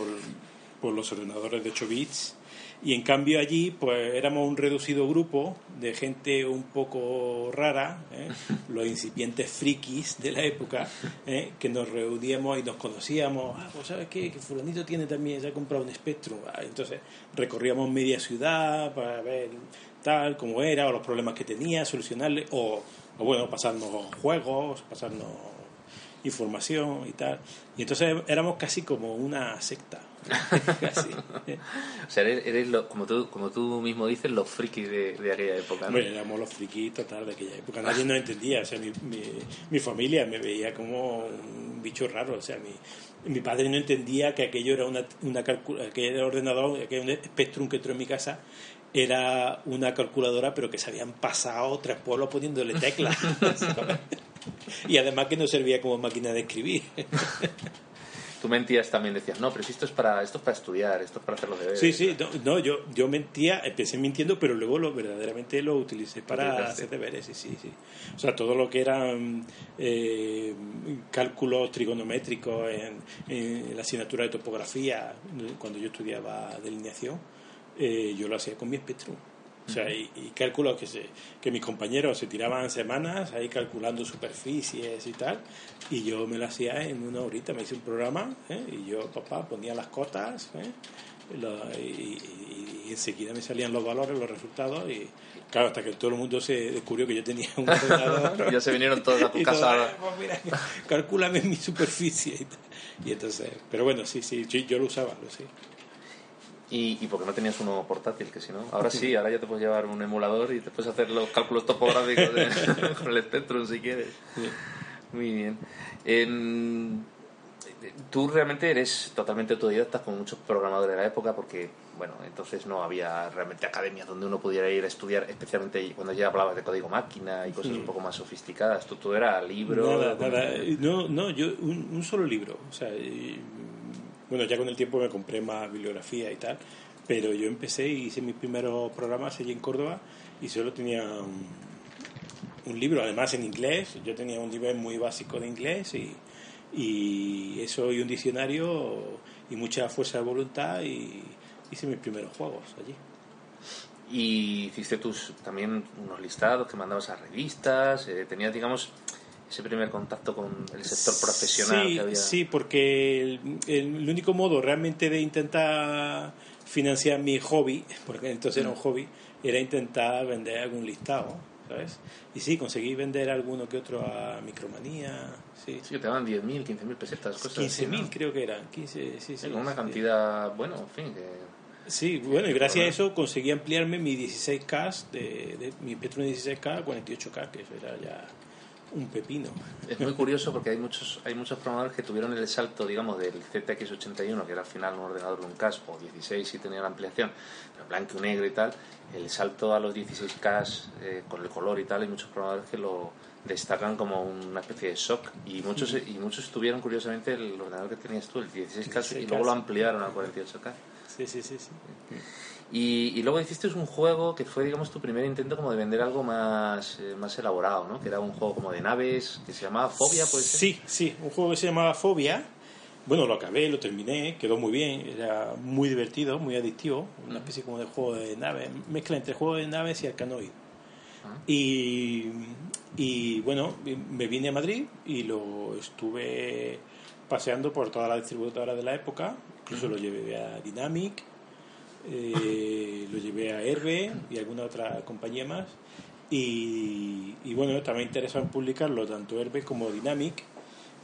por los ordenadores de 8 bits y en cambio allí, pues éramos un reducido grupo de gente un poco rara, ¿eh? (laughs) los incipientes frikis de la época, ¿eh? que nos reuníamos y nos conocíamos. Ah, pues sabes qué, que fulanito tiene también, se ha comprado un Spectrum. Ah, entonces recorríamos media ciudad para ver tal, cómo era, o los problemas que tenía, solucionarle, o, o bueno, pasarnos juegos, pasarnos información y tal. Y entonces éramos casi como una secta. (laughs) o sea, eres, como, tú, como tú mismo dices, los frikis de, de aquella época. Bueno, éramos los frikis total de aquella época. Nadie nos entendía. O sea, mi, mi, familia me veía como un bicho raro. O sea, mi, mi padre no entendía que aquello era una, una aquel ordenador, aquel un Spectrum que entró en mi casa era una calculadora, pero que se habían pasado tres pueblos poniéndole teclas. (laughs) (laughs) y además que no servía como máquina de escribir. Tú mentías también, decías, no, pero si esto es para, esto es para estudiar, esto es para hacer los deberes. Sí, sí, no, yo, yo mentía, empecé mintiendo, pero luego lo, verdaderamente lo utilicé para hacer deberes, sí, sí, sí. O sea, todo lo que eran eh, cálculos trigonométricos en, en, la asignatura de topografía, cuando yo estudiaba delineación, eh, yo lo hacía con mi espectro. O sea, y, cálculos que, se, que mis compañeros se tiraban semanas ahí calculando superficies y tal, y yo me lo hacía en una horita, me hice un programa, ¿eh? y yo, papá, ponía las cotas, ¿eh? y, enseguida me salían los valores, los resultados, y claro, hasta que todo el mundo se descubrió que yo tenía un ordenador. (laughs) ya se vinieron todos a tu (laughs) casa. Pues mira, calculame mi superficie y, tal. y entonces, pero bueno, sí, sí, yo, lo usaba, lo sí. Y, y porque no tenías uno portátil, que si no. Ahora sí, ahora ya te puedes llevar un emulador y te puedes hacer los cálculos topográficos (laughs) con el Spectrum si quieres. Muy bien. tú realmente eres totalmente autodidacta con muchos programadores de la época porque, bueno, entonces no había realmente academias donde uno pudiera ir a estudiar, especialmente cuando ya hablabas de código máquina y cosas un poco más sofisticadas. Tú, tú era libro. Nada, nada. No, no, yo un, un solo libro. O sea, bueno, ya con el tiempo me compré más bibliografía y tal, pero yo empecé y hice mis primeros programas allí en Córdoba y solo tenía un, libro, además en inglés, yo tenía un nivel muy básico de inglés y, y eso y un diccionario y mucha fuerza de voluntad y hice mis primeros juegos allí. Y hiciste tus también unos listados que mandabas a revistas, eh, tenías, digamos, ese primer contacto con el sector profesional sí, que había. Sí, porque el, único modo realmente de intentar financiar mi hobby, porque entonces era un mm. hobby, era intentar vender algún listado, ¿sabes? Y sí, conseguí vender alguno que otro a Micromanía, sí. Sí, te daban 10.000, 15.000 pesetas, cosas 15.000 creo que eran, 15, sí, sí. una cantidad, bueno, en fin, que... Sí, bueno, y gracias a eso conseguí ampliarme mi 16K, de, de mi Petro 16K a 48K, que eso era ya un pepino. Es muy curioso porque hay muchos hay muchos programadores que tuvieron el salto, digamos, del ZX81, que era al final un ordenador de un CAS, o 16 si tenía la ampliación, pero blanco y negro y tal, el salto a los 16K eh, con el color y tal, hay muchos programadores que lo destacan como una especie de shock y muchos y muchos tuvieron curiosamente el ordenador que tenías tú, el 16K, y luego lo ampliaron al 48K. Sí, sí, sí. sí. Y, luego hiciste un juego que fue, digamos, tu primer intento como de vender algo más, eh, más elaborado, ¿no? Que era un juego como de naves, que se llamaba Fobia, pues. Sí, sí, un juego que se llamaba Fobia. Bueno, lo acabé, lo terminé, quedó muy bien, era muy divertido, muy adictivo, una especie como de juego de naves, mezcla entre juego de naves y arcanoid. Ah. Y, y bueno, me vine a Madrid y lo estuve paseando por toda la distribuidora de la época, incluso lo llevé a Dynamic, eh, lo llevé a Herbe y alguna otra compañía más. Y, y bueno, también interesado en publicarlo tanto Herbe como Dynamic.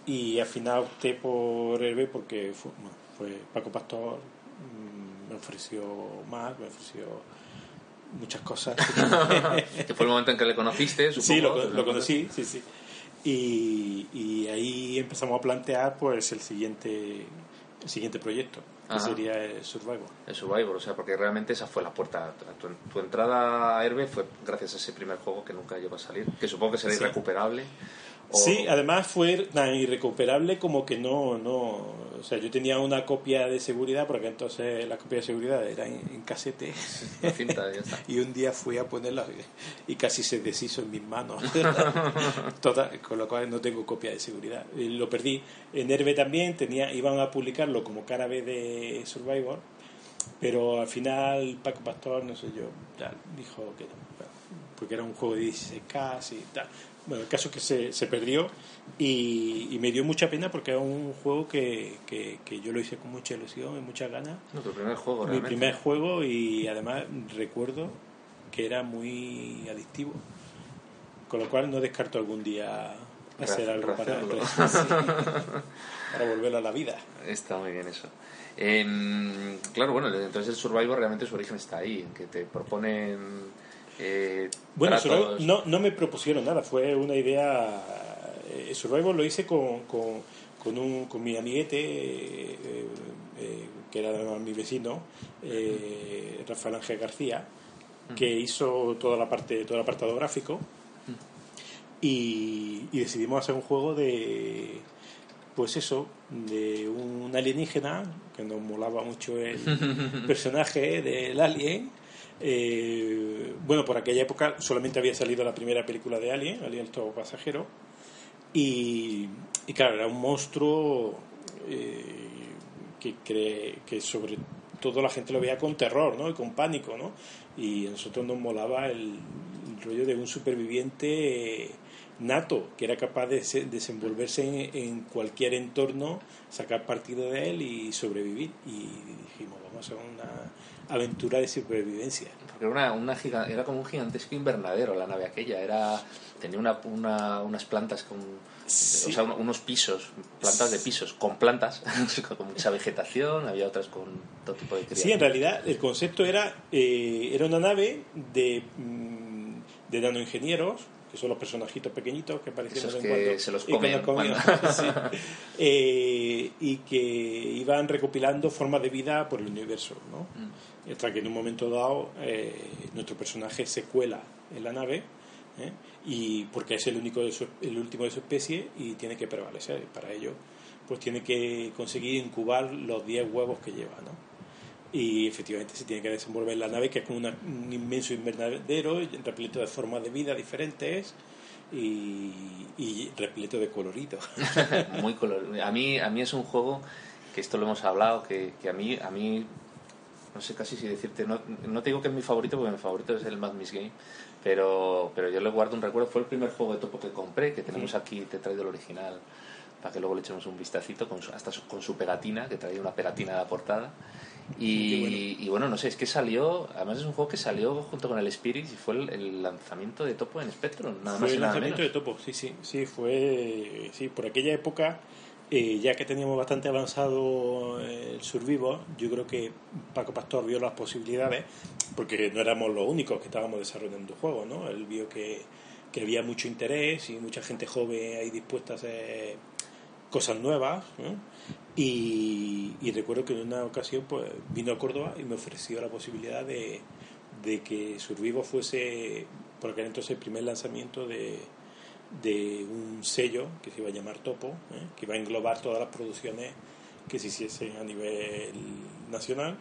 Y al final opté por Herbe porque fue, fue Paco Pastor, mm, me ofreció más, me ofreció muchas cosas. (laughs) que fue el momento en que le conociste, supongo. Sí, lo, lo conocí, sí, sí. Y, y ahí empezamos a plantear pues el siguiente el siguiente proyecto, que sería el Survivor. El Survivor, o sea, porque realmente esa fue la puerta. Tu, tu entrada a Herbe fue gracias a ese primer juego que nunca llegó a salir, que supongo que será Sí. irrecuperable. O- Sí, además fue tan irrecuperable como que no, no, o sea, yo tenía una copia de seguridad, porque entonces la copia de seguridad era en, en casete, La cinta, ya está. (laughs) y un día fui a ponerla y casi se deshizo en mis manos, (laughs) Toda- con lo cual no tengo copia de seguridad. Y lo perdí. En Herbe también tenía, iban a publicarlo como cara B de Survivor, pero al final Paco Pastor, no sé yo, tal, dijo que no, porque era un juego de 16K y tal. Bueno, el caso es que se, se perdió y, y me dio mucha pena porque era un juego que, que, que yo lo hice con mucha ilusión y muchas ganas. No, tu primer juego, Mi realmente. primer juego y además recuerdo que era muy adictivo. Con lo cual no descarto algún día hacer algo para, (laughs) para volverlo a la vida. Está muy bien eso. Em, claro, bueno, entonces el Survivor realmente su origen está ahí, en que te proponen. Eh, Bueno, Survivor no, no me propusieron nada, fue una idea. eh, Survivor lo hice con, con, con, un, con mi amiguete, eh, eh, que era además mi vecino, Rafael Ángel García, que hizo toda la parte, todo el apartado gráfico. Y, y decidimos hacer un juego de. Pues eso, de un alienígena, que nos molaba mucho el (laughs) personaje del alien. Eh, bueno, por aquella época solamente había salido la primera película de Alien, Alien el todo pasajero, y, y claro, era un monstruo eh, que, cree, que sobre todo la gente lo veía con terror ¿no? y con pánico, ¿no? y a nosotros nos molaba el, rollo de un superviviente nato, que era capaz de se- desenvolverse en, en cualquier entorno, sacar partido de él y sobrevivir. Y dijimos, vamos a hacer una aventura de supervivencia. Porque era, una, una giga- era como un gigantesco invernadero la nave aquella. Era, tenía una, una- unas plantas con. Sí. O sea, uno- unos pisos, plantas de pisos, con plantas, (laughs) con mucha vegetación, había otras con todo tipo de criaturas. Sí, en realidad el concepto era, eh, era una nave de, mm, de nanoingenieros, que son los personajitos pequeñitos que aparecían de vez en cuando, se los y que comen nos comían, cuando- (laughs) sí. Eh, y que iban recopilando formas de vida por el universo. ¿no? Mm. Hasta que en un momento dado eh, nuestro personaje se cuela en la nave. ¿eh? y porque es el único de su- el último de su especie y tiene que prevalecer para ello pues tiene que conseguir incubar los 10 huevos que lleva ¿no? Y efectivamente se tiene que desenvolver la nave que es como una- un inmenso invernadero repleto de formas de vida diferentes y, y repleto de colorido (laughs) muy colorido. A mí, a mí es un juego que esto lo hemos hablado, que, que a mí, a mí no sé casi si decirte, no, no te digo que es mi favorito porque mi favorito es el Mad Miss Game, pero, pero yo le guardo un recuerdo, fue el primer juego de topo que compré, que tenemos aquí, te he traído el original para que luego le echemos un vistacito con su- hasta su- con su pegatina, que traía una pegatina a la portada. Y, bueno. y bueno, no sé, es que salió, además es un juego que salió junto con el Spirit y fue el, el lanzamiento de Topo en Spectrum, nada fue más y el nada lanzamiento menos. de Topo sí sí sí fue sí por aquella época eh, ya que teníamos bastante avanzado el Survivor yo creo que Paco Pastor vio las posibilidades porque no éramos los únicos que estábamos desarrollando juegos no él vio que, que había mucho interés y mucha gente joven ahí dispuesta a hacer cosas nuevas ¿no? Y, y recuerdo que en una ocasión pues vino a Córdoba y me ofreció la posibilidad de, de que Survivo fuese por aquel entonces el primer lanzamiento de, de un sello que se iba a llamar Topo, ¿eh? que iba a englobar todas las producciones que se hiciesen a nivel nacional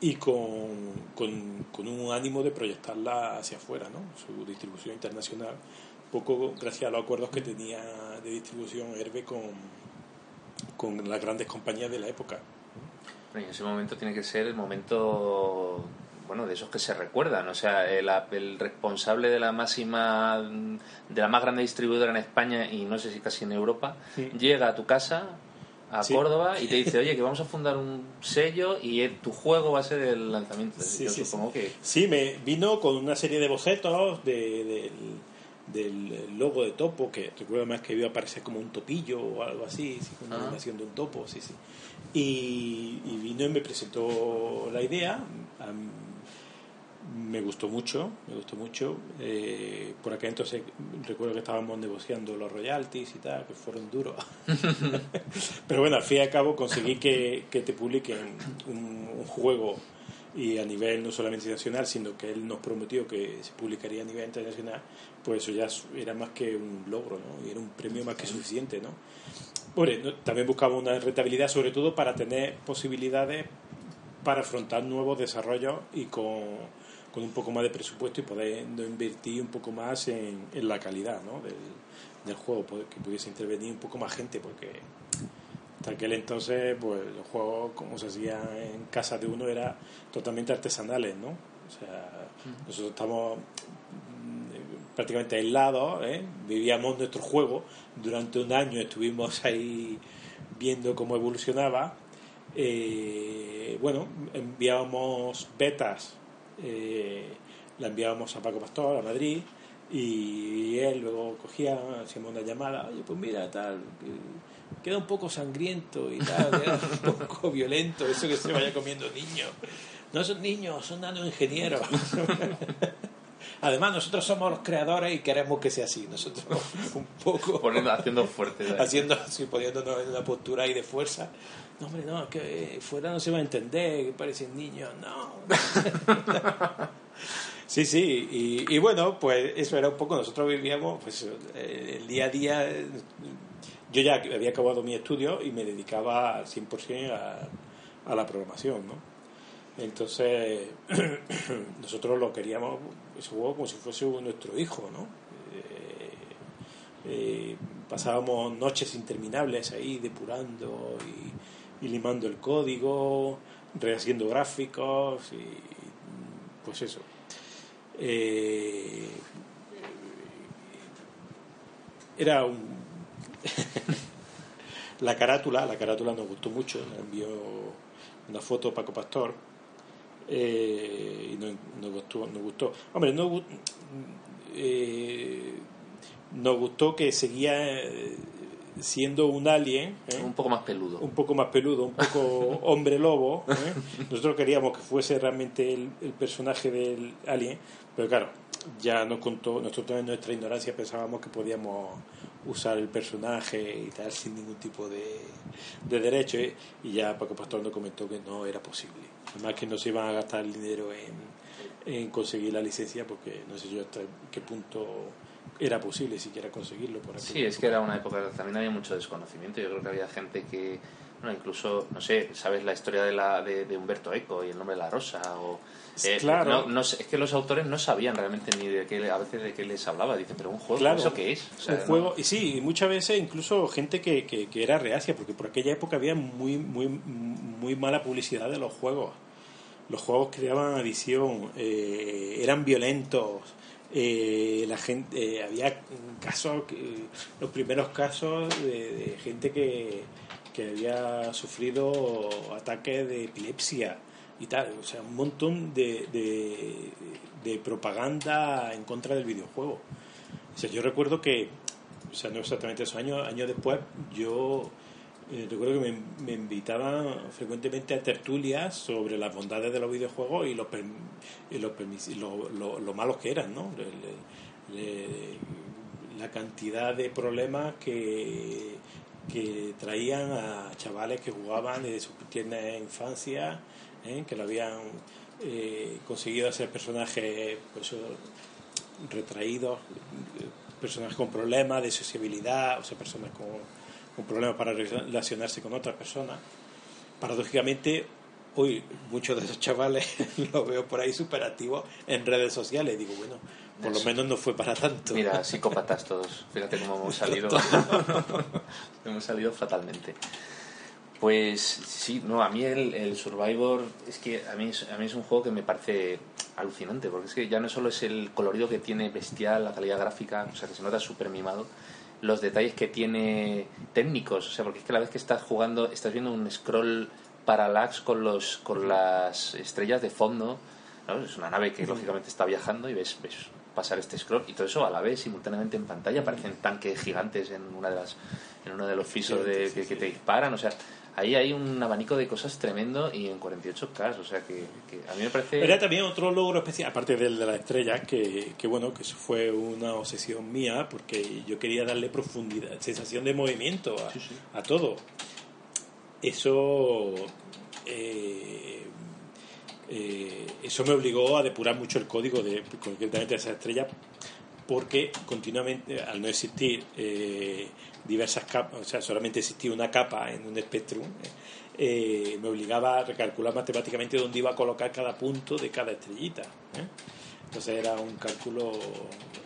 y con, con, con un ánimo de proyectarla hacia afuera, ¿no? su distribución internacional, poco gracias a los acuerdos que tenía de distribución Herbe con, con las grandes compañías de la época. Bueno, y en ese momento tiene que ser el momento bueno de esos que se recuerdan o sea el, el responsable de la máxima de la más grande distribuidora en España y no sé si casi en Europa Sí. llega a tu casa a Sí. Córdoba y te (laughs) dice oye que vamos a fundar un sello y eh, tu juego va a ser el lanzamiento Sí, yo sí, supongo que Sí, me vino con una serie de bocetos de, del logo de topo, que recuerdo más que iba a aparecer como un topillo o algo así, sí, con una Ah. animación de un topo, sí, sí. Y, y vino y me presentó la idea. me gustó mucho, me gustó mucho. Eh, por aquel entonces recuerdo que estábamos negociando los royalties y tal, que fueron duros. (laughs) Pero bueno, al fin y al cabo conseguí que, que te publiquen un, un juego y a nivel no solamente nacional, sino que él nos prometió que se publicaría a nivel internacional, pues eso ya era más que un logro, ¿no? Y era un premio más que suficiente, ¿no? Bueno, también buscaba una rentabilidad, sobre todo para tener posibilidades para afrontar nuevos desarrollos y con, con un poco más de presupuesto y poder invertir un poco más en, en la calidad ¿no? del, del juego, que pudiese intervenir un poco más gente, porque hasta aquel entonces pues los juegos como se hacía en casa de uno era totalmente artesanales no o sea nosotros estamos mm, prácticamente aislados ¿eh? vivíamos nuestro juego. Durante un año estuvimos ahí viendo cómo evolucionaba. Eh, bueno enviábamos betas eh, la enviábamos a Paco Pastor a Madrid y él luego cogía hacíamos una llamada oye pues mira tal queda un poco sangriento y tal, queda (laughs) un poco violento, eso que se vaya comiendo niños. No son niños, son nanoingenieros. (laughs) Además, nosotros somos los creadores y queremos que sea así. Nosotros (laughs) un poco. Poniendo, haciendo fuerte. Haciendo así, poniéndonos en una postura ahí de fuerza. No, hombre, no, que fuera no se va a entender, que parecen niños. No. Sí, sí, y, y, bueno, pues eso era un poco, nosotros vivíamos pues el día a día yo ya había acabado mi estudio y me dedicaba al 100% a, a la programación, ¿no? Entonces, (clears throat) nosotros lo queríamos, ese juego como si fuese nuestro hijo, ¿no? Eh, eh, pasábamos noches interminables ahí depurando y, limando el código, rehaciendo gráficos y pues eso. Eh, era un (laughs) la carátula, la carátula nos gustó mucho, nos envió una foto Paco Pastor eh, y nos, nos, gustó, nos gustó. Hombre, no, eh, nos gustó que seguía eh, siendo un alien. ¿eh? Un poco más peludo. Un poco más peludo, un poco (laughs) hombre lobo. Nosotros queríamos que fuese realmente el, el, personaje del alien, pero claro, ya nos contó, nosotros en nuestra ignorancia pensábamos que podíamos usar el personaje y tal sin ningún tipo de, de derecho ¿eh? y ya Paco Pastor nos comentó que no era posible además que no se iban a gastar el dinero en, en conseguir la licencia porque no sé yo hasta qué punto era posible siquiera conseguirlo por aquí. Sí, es que era una época también había mucho desconocimiento. Yo creo que había gente que, bueno, incluso, no sé, sabes la historia de, la, de, de Humberto Eco y el nombre de la rosa o eh, claro. No, no, es que los autores no sabían realmente ni de qué a veces de qué les hablaba. Dicen, pero un juego, claro, ¿eso qué es? O sea, un no... juego, y sí, muchas veces incluso gente que, que, que, era reacia, porque por aquella época había muy, muy, muy mala publicidad de los juegos. Los juegos creaban adicción, eh, eran violentos. Eh, la gente eh, había casos, los primeros casos de, de gente que, que había sufrido ataques de epilepsia y tal, o sea, un montón de, de, propaganda en contra del videojuego. O sea, yo recuerdo que, o sea, no exactamente esos años, años después, yo eh, recuerdo que me, me, invitaban frecuentemente a tertulias sobre las bondades de los videojuegos y, los, y los lo, lo, lo, malos que eran, ¿no? La cantidad de problemas que, que traían a chavales que jugaban desde su tierna infancia ¿eh? que lo habían eh, conseguido hacer personajes pues, retraídos, personajes con problemas de sociabilidad, o sea, personas con, con problemas para relacionarse con otras personas. Paradójicamente, hoy muchos de esos chavales (laughs) los veo por ahí súper activos en redes sociales. Digo, bueno, por lo menos no fue para tanto. Mira, psicópatas todos. Fíjate cómo hemos (laughs) salido. (laughs) hemos salido fatalmente. Pues sí, no, a mí el, el, Survivor es que a mí es, a mí es un juego que me parece alucinante, porque es que ya no solo es el colorido que tiene bestial, la calidad gráfica, o sea, que se nota súper mimado, los detalles que tiene técnicos, o sea, porque es que la vez que estás jugando, estás viendo un scroll parallax con, los, con las estrellas de fondo, ¿no? es una nave que lógicamente está viajando y ves, ves pasar este scroll y todo eso a la vez simultáneamente en pantalla, aparecen tanques gigantes en una de las en uno de los pisos de, que, que te disparan, o sea, ahí hay un abanico de cosas tremendo y en 48K, o sea que, que a mí me parece... Era también otro logro especial, aparte del de la estrella, que, que bueno, que eso fue una obsesión mía, porque yo quería darle profundidad, sensación de movimiento a, a todo. Eso... eh, eh, eso me obligó a depurar mucho el código de concretamente de esa estrella porque continuamente al no existir eh, diversas capas o sea solamente existía una capa en un Spectrum eh, me obligaba a recalcular matemáticamente dónde iba a colocar cada punto de cada estrellita ¿eh? entonces era un cálculo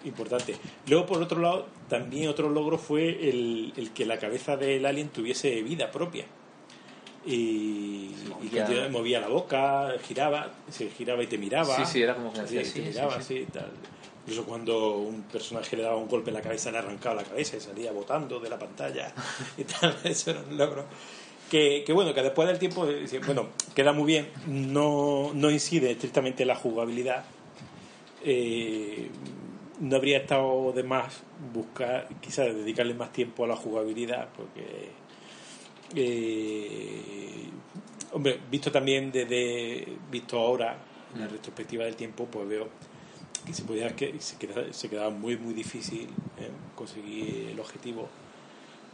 importante luego por otro lado también otro logro fue el, el que la cabeza del alien tuviese vida propia y, y movía. la boca, giraba, se giraba y te miraba. Sí, sí, era como que así, te miraba, sí, sí. tal. Incluso cuando un personaje le daba un golpe en la cabeza, le arrancaba la cabeza y salía botando de la pantalla (laughs) y tal, (laughs) eso era un logro. Que, que bueno, que después del tiempo, eh, bueno, queda muy bien, no, no incide estrictamente en la jugabilidad. Eh, no habría estado de más buscar, quizás dedicarle más tiempo a la jugabilidad, porque eh, hombre, visto también desde visto ahora en la retrospectiva del tiempo, pues veo que se podía que se quedaba, se quedaba muy muy difícil eh, conseguir el objetivo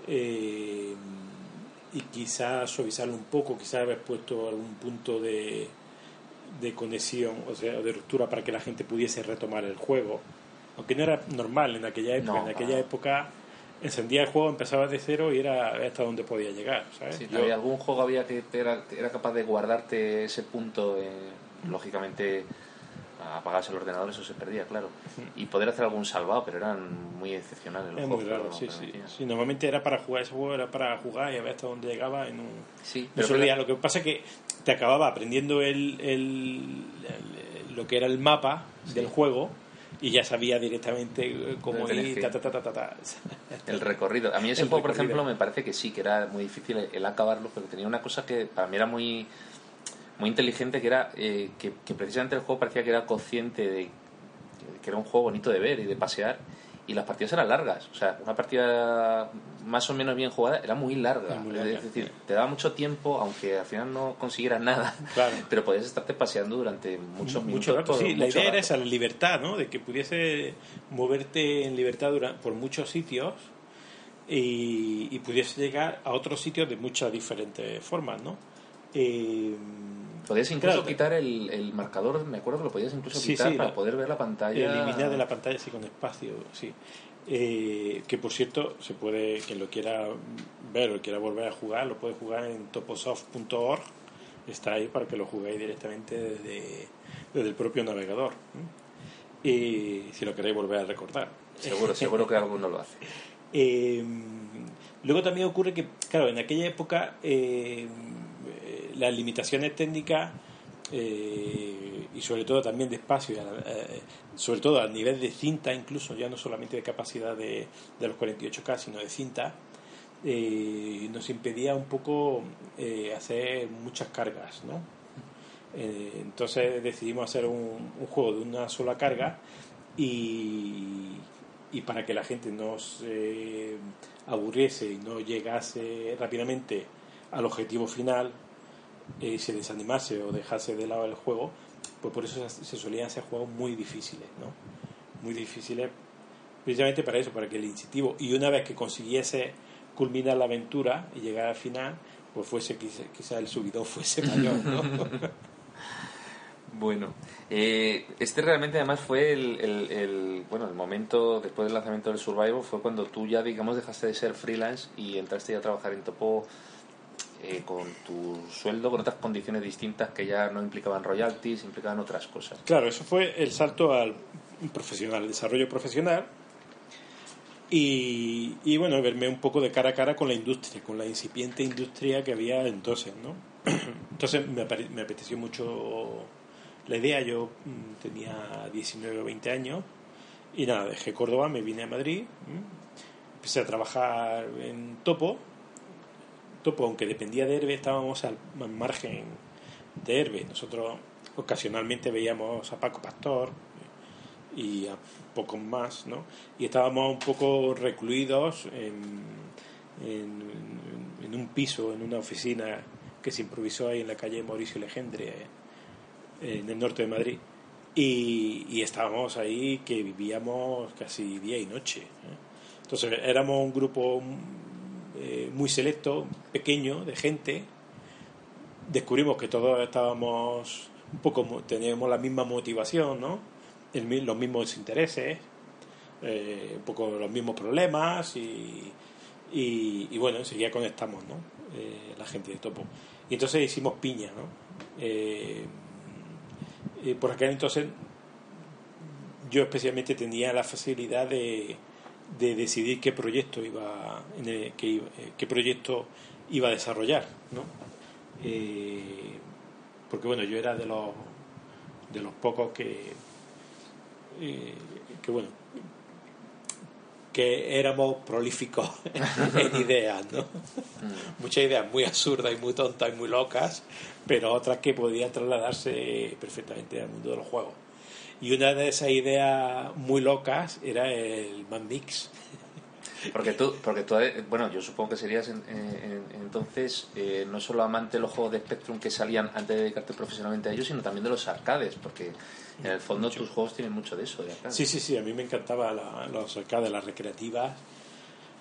Eh, y quizás suavizarlo un poco, quizás haber puesto algún punto de, de conexión, o sea, de ruptura para que la gente pudiese retomar el juego, aunque no era normal en aquella época, No, en aquella para. época encendía el juego, empezaba de cero y era hasta donde podía llegar, ¿sabes? Sí, Yo- había algún juego había que era, era capaz de guardarte ese punto, eh, lógicamente apagarse el ordenador, eso se perdía, claro. Y poder hacer algún salvado, pero eran muy excepcionales los Es muy juegos. raro, sí, sí. Sí, Normalmente era para jugar ese juego, era para jugar y a ver hasta dónde llegaba en un, Sí, pero solo que- día. Lo que pasa es que te acababa aprendiendo el, el- el- lo que era el mapa del juego y ya sabía directamente cómo ir, ta, ta, ta, ta, ta, ta. El recorrido. A mí ese El juego, por ejemplo, me parece que sí, que era muy difícil el acabarlo, pero tenía una cosa que para mí era muy muy inteligente, que era eh, que, que precisamente el juego parecía que era consciente de que era un juego bonito de ver y de pasear, y las partidas eran largas. O sea, una partida más o menos bien jugada era muy larga. Era muy larga, es decir, te daba mucho tiempo, aunque al final no consiguieras nada, (laughs) Claro. (laughs) pero podías estarte paseando durante muchos minutos. mucho rato, por sí. La mucho idea era rato. esa, la libertad, ¿no? De que pudiese moverte en libertad dura- por muchos sitios y, y pudiese llegar a otros sitios de muchas diferentes formas, ¿no? Eh, Podías incluso claro, quitar el, el marcador, me acuerdo que lo podías incluso Sí, quitar sí, para la- poder ver la pantalla. eliminar de la pantalla así con espacio, sí. Eh, que por cierto, se puede, quien lo quiera ver o quiera volver a jugar, lo puede jugar en toposoft.org. Está ahí para que lo juguéis directamente desde, desde el propio navegador. Y si lo queréis volver a recordar. Seguro, seguro que alguno lo hace. (laughs) Eh, luego también ocurre que, claro, en aquella época eh, las limitaciones técnicas eh, y sobre todo también de espacio, la- eh, sobre todo a nivel de cinta incluso, ya no solamente de capacidad de, de los 48K, sino de cinta, eh, nos impedía un poco eh, hacer muchas cargas, ¿no? Eh, entonces decidimos hacer un, un juego de una sola carga y, y para que la gente no se aburriese y no llegase rápidamente al objetivo final y se desanimase o dejase de lado el juego, pues por eso se se solían hacer juegos muy difíciles, ¿no? Muy difíciles precisamente para eso, para que el incentivo y una vez que consiguiese culminar la aventura y llegar al final, pues fuese quizá, quizá el subidón fuese (laughs) mayor, ¿no? Bueno, eh, este realmente además fue el, el- el- bueno el momento después del lanzamiento del Survival fue cuando tú ya digamos dejaste de ser freelance y entraste ya a trabajar en Topo eh, con tu sueldo con otras condiciones distintas que ya no implicaban royalties, implicaban otras cosas. Claro, eso fue el salto al profesional, desarrollo profesional. Y, y bueno, verme un poco de cara a cara con la industria, con la incipiente industria que había entonces, ¿no? (clears throat) Entonces me, me apeteció mucho la idea. Yo mm, tenía 19 o 20 años y nada, dejé Córdoba, me vine a Madrid, empecé a trabajar en Topo. Topo, aunque dependía de Herbe, estábamos al margen de Herbe. Nosotros ocasionalmente veíamos a Paco Pastor y a pocos más, ¿no? Y estábamos un poco recluidos en, en, en un piso, en una oficina que se improvisó ahí en la calle Mauricio Legendre, en el norte de Madrid. Y, y estábamos ahí que vivíamos casi día y noche. ¿eh? Entonces éramos un grupo eh, muy selecto, pequeño, de gente. Descubrimos que todos estábamos un poco, teníamos la misma motivación, ¿no? Los mismos intereses, eh, un poco los mismos problemas y, y, bueno, enseguida conectamos, ¿no? Eh, la gente de Topo. Y entonces hicimos piña, ¿no? Por aquel entonces yo especialmente tenía la facilidad de, de decidir qué proyecto iba, qué, eh, qué proyecto iba a desarrollar, ¿no? Eh, porque bueno, yo era de los de los pocos que eh, que bueno que éramos prolíficos (laughs) en ideas, ¿no? Muchas ideas muy absurdas y muy tontas y muy locas, pero otras que podían trasladarse perfectamente al mundo de los juegos. Y una de esas ideas muy locas era el Mad Mix. Porque tú, porque tú, eh, bueno, yo supongo que serías en- en- en- entonces eh, no solo amante de los juegos de Spectrum que salían antes de dedicarte profesionalmente a ellos, sino también de los arcades, porque en el fondo tus juegos tienen mucho de eso, de. Sí, sí, sí, a mí me encantaban los arcades, las recreativas.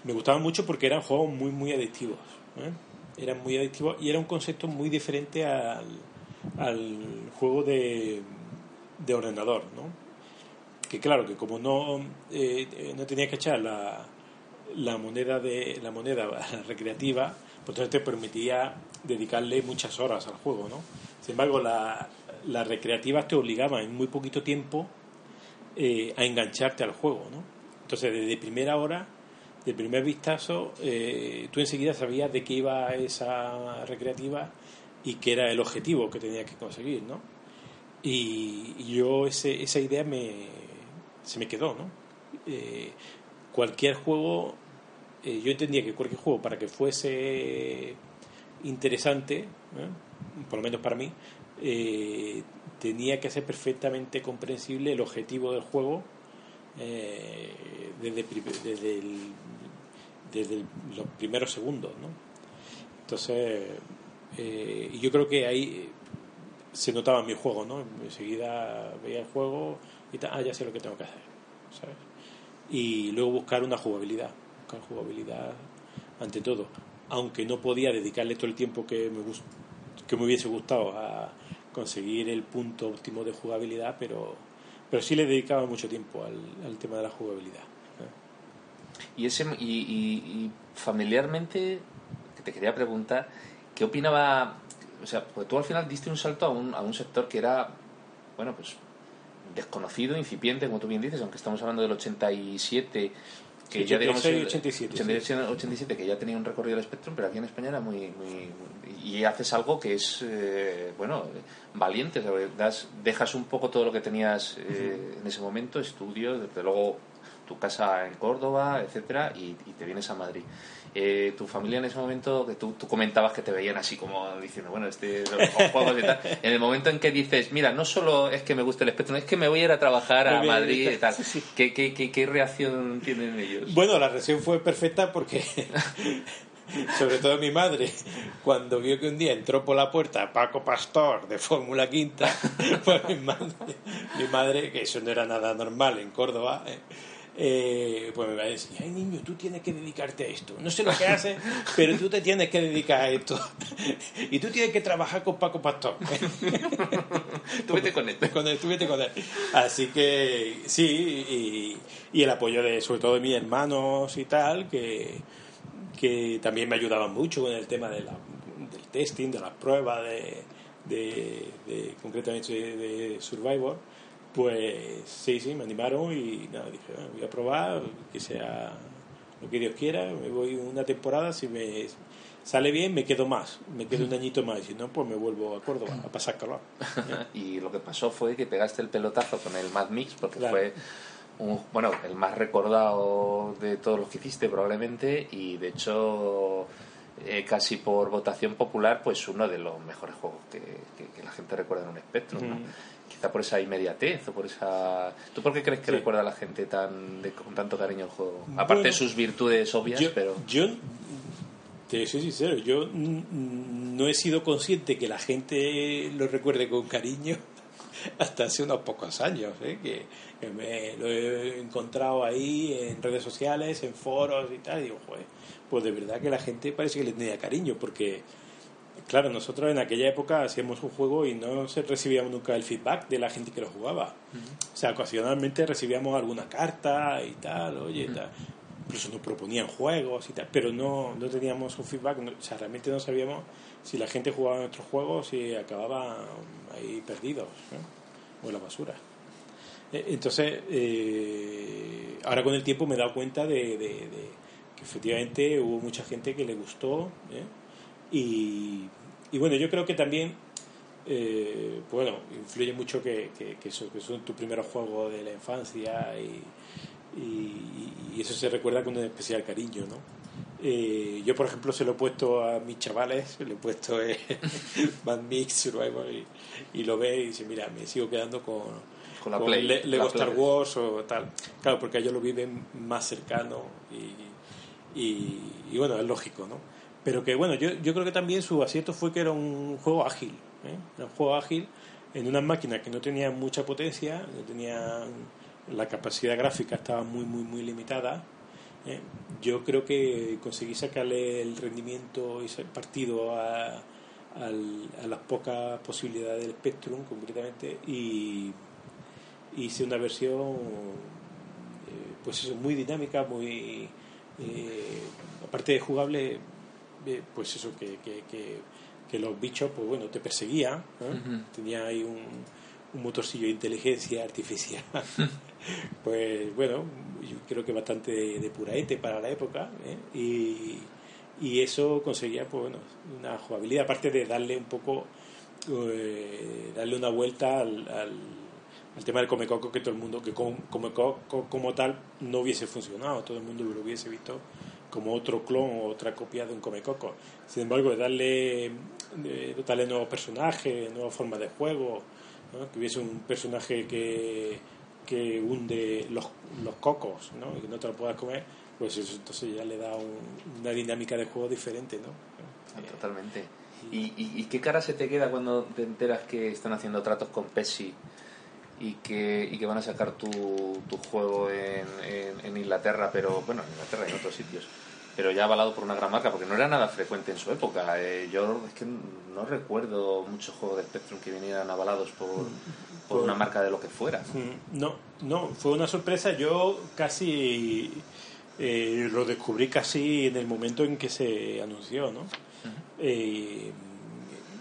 Me gustaban mucho porque eran juegos muy, muy adictivos. ¿eh? Eran muy adictivos y era un concepto muy diferente al, al juego de, de ordenador, ¿no? Que claro, que como no, eh, eh, no tenías que echar la, la moneda de la moneda (laughs) recreativa, pues entonces te permitía dedicarle muchas horas al juego, ¿no? Sin embargo, la- las recreativas te obligaban en muy poquito tiempo eh, a engancharte al juego, ¿no? Entonces, desde primera hora, de primer vistazo, eh, tú enseguida sabías de qué iba esa recreativa y qué era el objetivo que tenías que conseguir, ¿no? Y, yo ese, esa idea me, se me quedó, ¿no? Eh, cualquier juego, eh, yo entendía que cualquier juego, para que fuese interesante, ¿eh? por lo menos para mí, tenía que ser perfectamente comprensible el objetivo del juego desde, desde, el- desde el- los primeros segundos. ¿no? Entonces, eh, yo creo que ahí se notaba en mi juego, ¿no? Enseguida veía el juego y tal, ah, ya sé lo que tengo que hacer, ¿sabes? Y luego buscar una jugabilidad, buscar jugabilidad ante todo. Aunque no podía dedicarle todo el tiempo que me, gus- que me hubiese gustado a conseguir el punto óptimo de jugabilidad, pero, pero sí le dedicaba mucho tiempo al, al tema de la jugabilidad. ¿eh? Y, ese, y, y- y familiarmente, te quería preguntar, ¿qué opinaba? O sea, porque tú al final diste un salto a un, a un sector que era, bueno, pues desconocido, incipiente, como tú bien dices, aunque estamos hablando del 87, que ya digamos... 86, el- 87, sí. 87, 87, que ya tenía un recorrido del Spectrum, pero aquí en España era muy... muy y haces algo que es, eh, bueno, valiente, das, dejas un poco todo lo que tenías eh, en ese momento, estudio, desde luego tu casa en Córdoba, etcétera, y, y te vienes a Madrid. Eh, tu familia en ese momento, que tú, tú comentabas que te veían así como diciendo, bueno, este, los juegos y tal, (laughs) en el momento en que dices, mira, no solo es que me gusta el espectro, es que me voy a ir a trabajar a Madrid y tal, sí, sí. ¿Qué, qué, qué, qué reacción tienen ellos? Bueno, la reacción fue perfecta porque, (laughs) sobre todo mi madre, cuando vio que un día entró por la puerta Paco Pastor de Fórmula Quinta, (laughs) pues mi madre, mi madre, que eso no era nada normal en Córdoba, eh, eh, pues me va a decir, ay niño, tú tienes que dedicarte a esto. No sé lo que haces, (laughs) pero tú te tienes que dedicar a esto. Y tú tienes que trabajar con Paco Pastor. (laughs) tú vete con él. Con él, tú vete con él. Así que sí, y, y el apoyo de, sobre todo de mis hermanos y tal, que, que también me ayudaban mucho con el tema de la- del testing, de las pruebas, de, de, de- concretamente de Survivor. Pues sí, sí, me animaron y nada, dije, "Bueno, voy a probar, que sea lo que Dios quiera, me voy una temporada, si me sale bien me quedo más, me quedo un añito más, y si no, pues me vuelvo a Córdoba a pasar calor. (laughs) y lo que pasó fue que pegaste el pelotazo con el Mad Mix, porque Claro. fue un- bueno, el más recordado de todos los que hiciste probablemente, y de hecho eh, casi por votación popular, pues uno de los mejores juegos que, que- que la gente recuerda en un. Mm. Quizá por esa inmediatez o por esa... ¿Tú por qué crees que Sí. recuerda a la gente tan de- con tanto cariño el juego? Aparte de sus virtudes obvias, yo, pero... yo te soy sincero, yo no he sido consciente que la gente lo recuerde con cariño (laughs) hasta hace unos pocos años, ¿eh? que, me lo he encontrado ahí en redes sociales, en foros y tal, y digo, joder, pues de verdad que la gente parece que le tenía cariño, porque, claro, nosotros en aquella época hacíamos un juego y no recibíamos nunca el feedback de la gente que lo jugaba. O sea, ocasionalmente recibíamos alguna carta y tal, oye, tal incluso nos proponían juegos y tal, pero no, no teníamos un feedback, o sea, realmente no sabíamos si la gente jugaba nuestros juegos y acababa ahí perdidos o en la basura. E, entonces, eh, ahora con el tiempo me he dado cuenta de, que efectivamente hubo mucha gente que le gustó ¿eh? Y, y, bueno, yo creo que también, eh, pues bueno, influye mucho que, que, que, eso, que son tus primeros juegos de la infancia y, y, eso se recuerda con un especial cariño, ¿no? Eh, yo, por ejemplo, se lo he puesto a mis chavales, le he puesto eh, (laughs) Mix Survival y, lo ve y dice, mira, me sigo quedando con, con, la Play, Lego Star Wars o tal. Claro, porque ellos lo viven más cercano y, y, bueno, es lógico, ¿no? Pero que bueno, yo, yo creo que también su acierto fue que era un juego ágil, ¿eh? Era un juego ágil en unas máquinas que no tenían mucha potencia, no tenían la capacidad gráfica estaba muy, muy, muy limitada. ¿eh? Yo creo que conseguí sacarle el rendimiento y el partido a, las pocas posibilidades del Spectrum, concretamente, y hice una versión eh, pues muy dinámica, muy. Aparte de jugable, pues eso, que, que, que, los bichos, pues bueno, te perseguían. Tenía ahí un, un motorcillo de inteligencia (laughs) artificial (laughs) pues bueno, yo creo que bastante de, puraete para la época, ¿eh? y, y, eso conseguía pues bueno, una jugabilidad, aparte de darle un poco, eh, darle una vuelta al, al, tema del Comecoco que todo el mundo, que como tal no hubiese funcionado, todo el mundo lo hubiese visto como otro clon o otra copia de un Comecoco. Sin embargo, darle, eh, darle nuevos personajes, nuevas formas de juego, que hubiese un personaje que que hunde los, los cocos ¿no? y que no te lo puedas comer, pues eso entonces ya le da una dinámica de juego diferente, ¿no? Ah, totalmente. ¿Y, y, qué cara se te queda cuando te enteras que están haciendo tratos con Pepsi y que, y que van a sacar tu, tu juego en, en, Inglaterra, pero bueno, en Inglaterra y en otros sitios? Pero ya avalado por una gran marca, porque no era nada frecuente en su época. Eh, yo es que no recuerdo muchos juegos de Spectrum que vinieran avalados por, por una marca de lo que fuera. Mm, no, no, fue una sorpresa. Yo casi eh, lo descubrí casi en el momento en que se anunció, ¿no? Eh,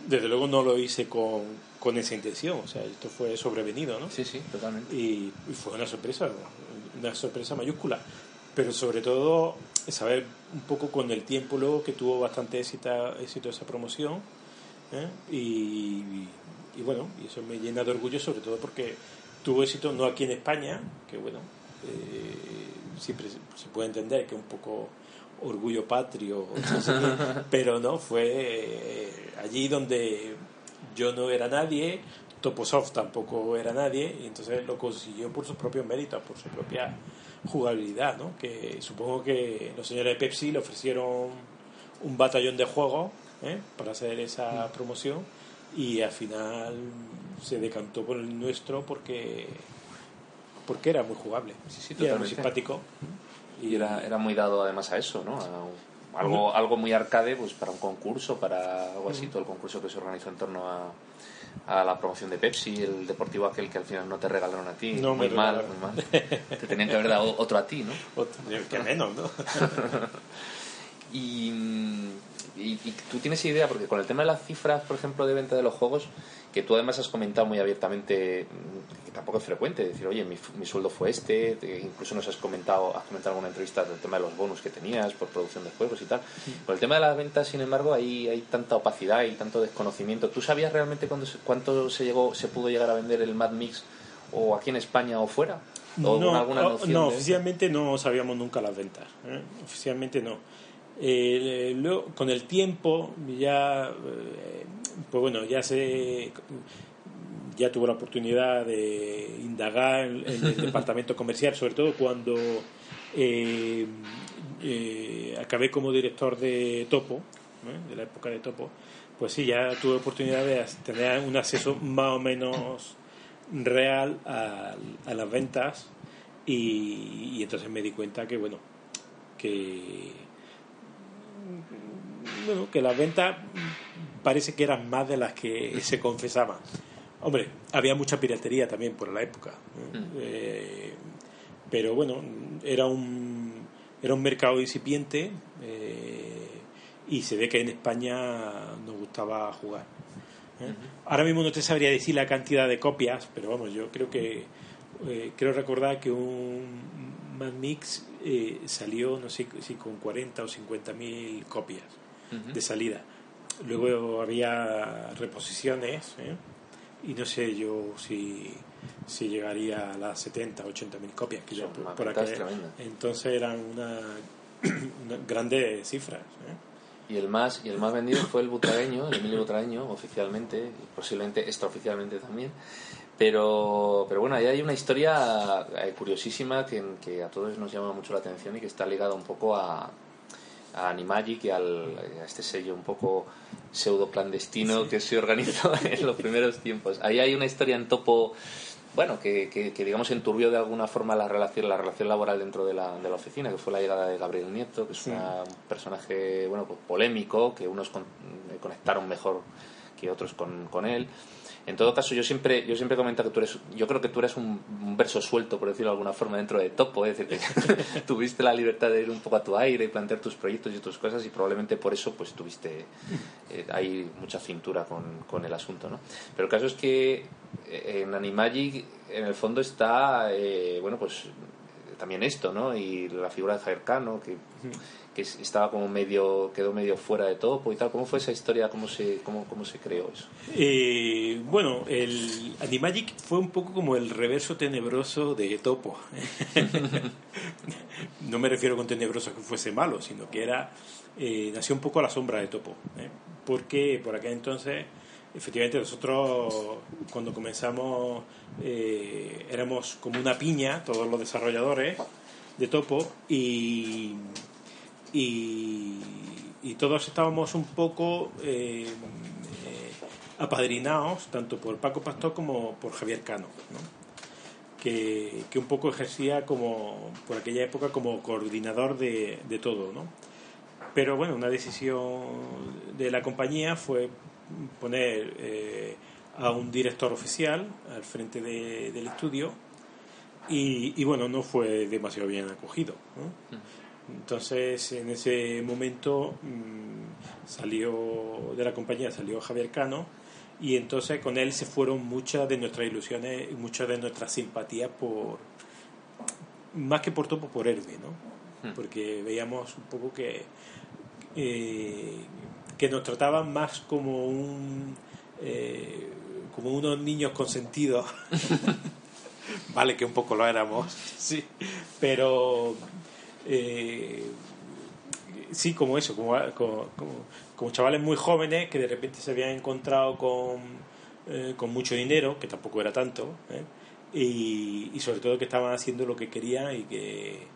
desde luego no lo hice con, con esa intención, o sea, esto fue sobrevenido, ¿no? Sí, sí, totalmente. Y, fue una sorpresa, una sorpresa mayúscula, pero sobre todo saber un poco con el tiempo luego que tuvo bastante éxito, éxito esa promoción ¿eh? y, y bueno, y eso me llena de orgullo sobre todo porque tuvo éxito no aquí en España, que bueno, eh, siempre se puede entender que un poco orgullo patrio, (laughs) pero no, fue eh, allí donde yo no era nadie, Toposoft tampoco era nadie, y entonces lo consiguió por sus propios méritos, por su propia jugabilidad, ¿no? Que supongo que los señores de Pepsi le ofrecieron un batallón de juegos ¿eh? para hacer esa mm. promoción y al final se decantó por el nuestro porque porque era muy jugable sí, era muy simpático y era, era muy dado además a eso no algo algo muy arcade pues para un concurso para algo así todo el concurso que se organizó en torno a, a la promoción de Pepsi el deportivo aquel que al final no te regalaron a ti. Muy mal muy mal. Te tenían que haber dado otro a ti no otro, que menos no (laughs) y y, tú tienes idea, porque con el tema de las cifras, por ejemplo, de venta de los juegos, que tú además has comentado muy abiertamente, mm, que tampoco es frecuente, decir, oye, mi, mi sueldo fue este, incluso nos has comentado, has comentado alguna entrevista del tema de los bonus que tenías por producción de juegos y tal. Con el tema de las ventas, sin embargo, ahí hay tanta opacidad y tanto desconocimiento. ¿Tú sabías realmente cuándo cuánto se llegó, se pudo llegar a vender el Mad Mix o aquí en España o fuera? no, alguna no oficialmente no sabíamos nunca las ventas. ¿eh? Oficialmente no. Eh, luego, con el tiempo ya, eh, pues bueno, ya se ya tuvo la oportunidad de indagar en, el (laughs) departamento comercial, sobre todo cuando eh, eh, acabé como director de Topo, ¿eh? de la época de Topo, pues sí, ya tuve oportunidad de tener un acceso más o menos real a, a las ventas y, y entonces me di cuenta que, bueno, que bueno, que las ventas parece que eran más de las que se confesaban. Hombre, había mucha piratería también por la época. Eh, pero bueno, era un, era un mercado incipiente eh, y se ve que en España nos gustaba jugar. ¿eh? Ahora mismo no te sabría decir la cantidad de copias, pero vamos, yo creo que eh, creo recordar que un Mad Mix eh, salió, no sé si con 40 o 50 mil copias de salida. Luego había reposiciones ¿eh? y no sé yo si, si llegaría a las 70, 80 mil copias que yo por, por aquel- entonces eran una, (clears throat) una grandes cifras. ¿eh? Y el más y el más vendido fue el butragueño, el Emilio Butragueño, oficialmente, y posiblemente extraoficialmente también. Pero, pero bueno, ahí hay una historia eh, curiosísima que, que a todos nos llama mucho la atención y que está ligada un poco a, a Animagic y al, a este sello un poco pseudo clandestino que se organizó (laughs) en los primeros tiempos. Ahí hay una historia en topo, bueno, que, que, que, digamos enturbió de alguna forma la relación, la relación laboral dentro de la, de la oficina, que fue la llegada de Gabriel Nieto, que es Sí. una- un personaje bueno pues polémico, que unos con- conectaron mejor que otros con, con él. En todo caso, yo siempre, yo siempre comento que tú eres, yo creo que tú eres un, verso suelto, por decirlo de alguna forma, dentro de Topo, es decir, que (laughs) tuviste la libertad de ir un poco a tu aire y plantear tus proyectos y tus cosas y probablemente por eso pues tuviste eh, hay mucha cintura con, con el asunto, ¿no? Pero el caso es que eh, en Animagic en el fondo está, eh, bueno, pues también esto, ¿no? Y la figura de Javier Cano, que, que es- estaba como medio, quedó medio fuera de topo y tal. ¿Cómo fue esa historia? ¿Cómo se, cómo, cómo se creó eso? Eh, bueno, el Animagic fue un poco como el reverso tenebroso de Topo. (laughs) no me refiero con tenebroso que fuese malo, sino que era eh, nació un poco a la sombra de Topo. ¿eh? Porque por aquel entonces, efectivamente, nosotros cuando comenzamos eh, éramos como una piña, todos los desarrolladores de Topo, y, y, todos estábamos un poco eh, eh, apadrinados tanto por Paco Pastor como por Javier Cano, ¿no? que, que un poco ejercía como por aquella época como coordinador de, de todo, ¿no? Pero bueno, una decisión de la compañía fue poner eh, a un director oficial al frente de- del estudio y, y bueno, no fue demasiado bien acogido. ¿no? Entonces, en ese momento mm, salió de la compañía, salió Javier Cano, y entonces con él se fueron muchas de nuestras ilusiones y muchas de nuestras simpatías por, más que por Topo, por Herbe, ¿no? Porque veíamos un poco que, eh, que nos trataban más como un eh, como unos niños consentidos. (laughs) Vale que un poco lo éramos sí. pero eh, sí como eso como, como, chavales muy jóvenes que de repente se habían encontrado con, eh, con mucho dinero que tampoco era tanto ¿eh? y, y sobre todo que estaban haciendo lo que querían y que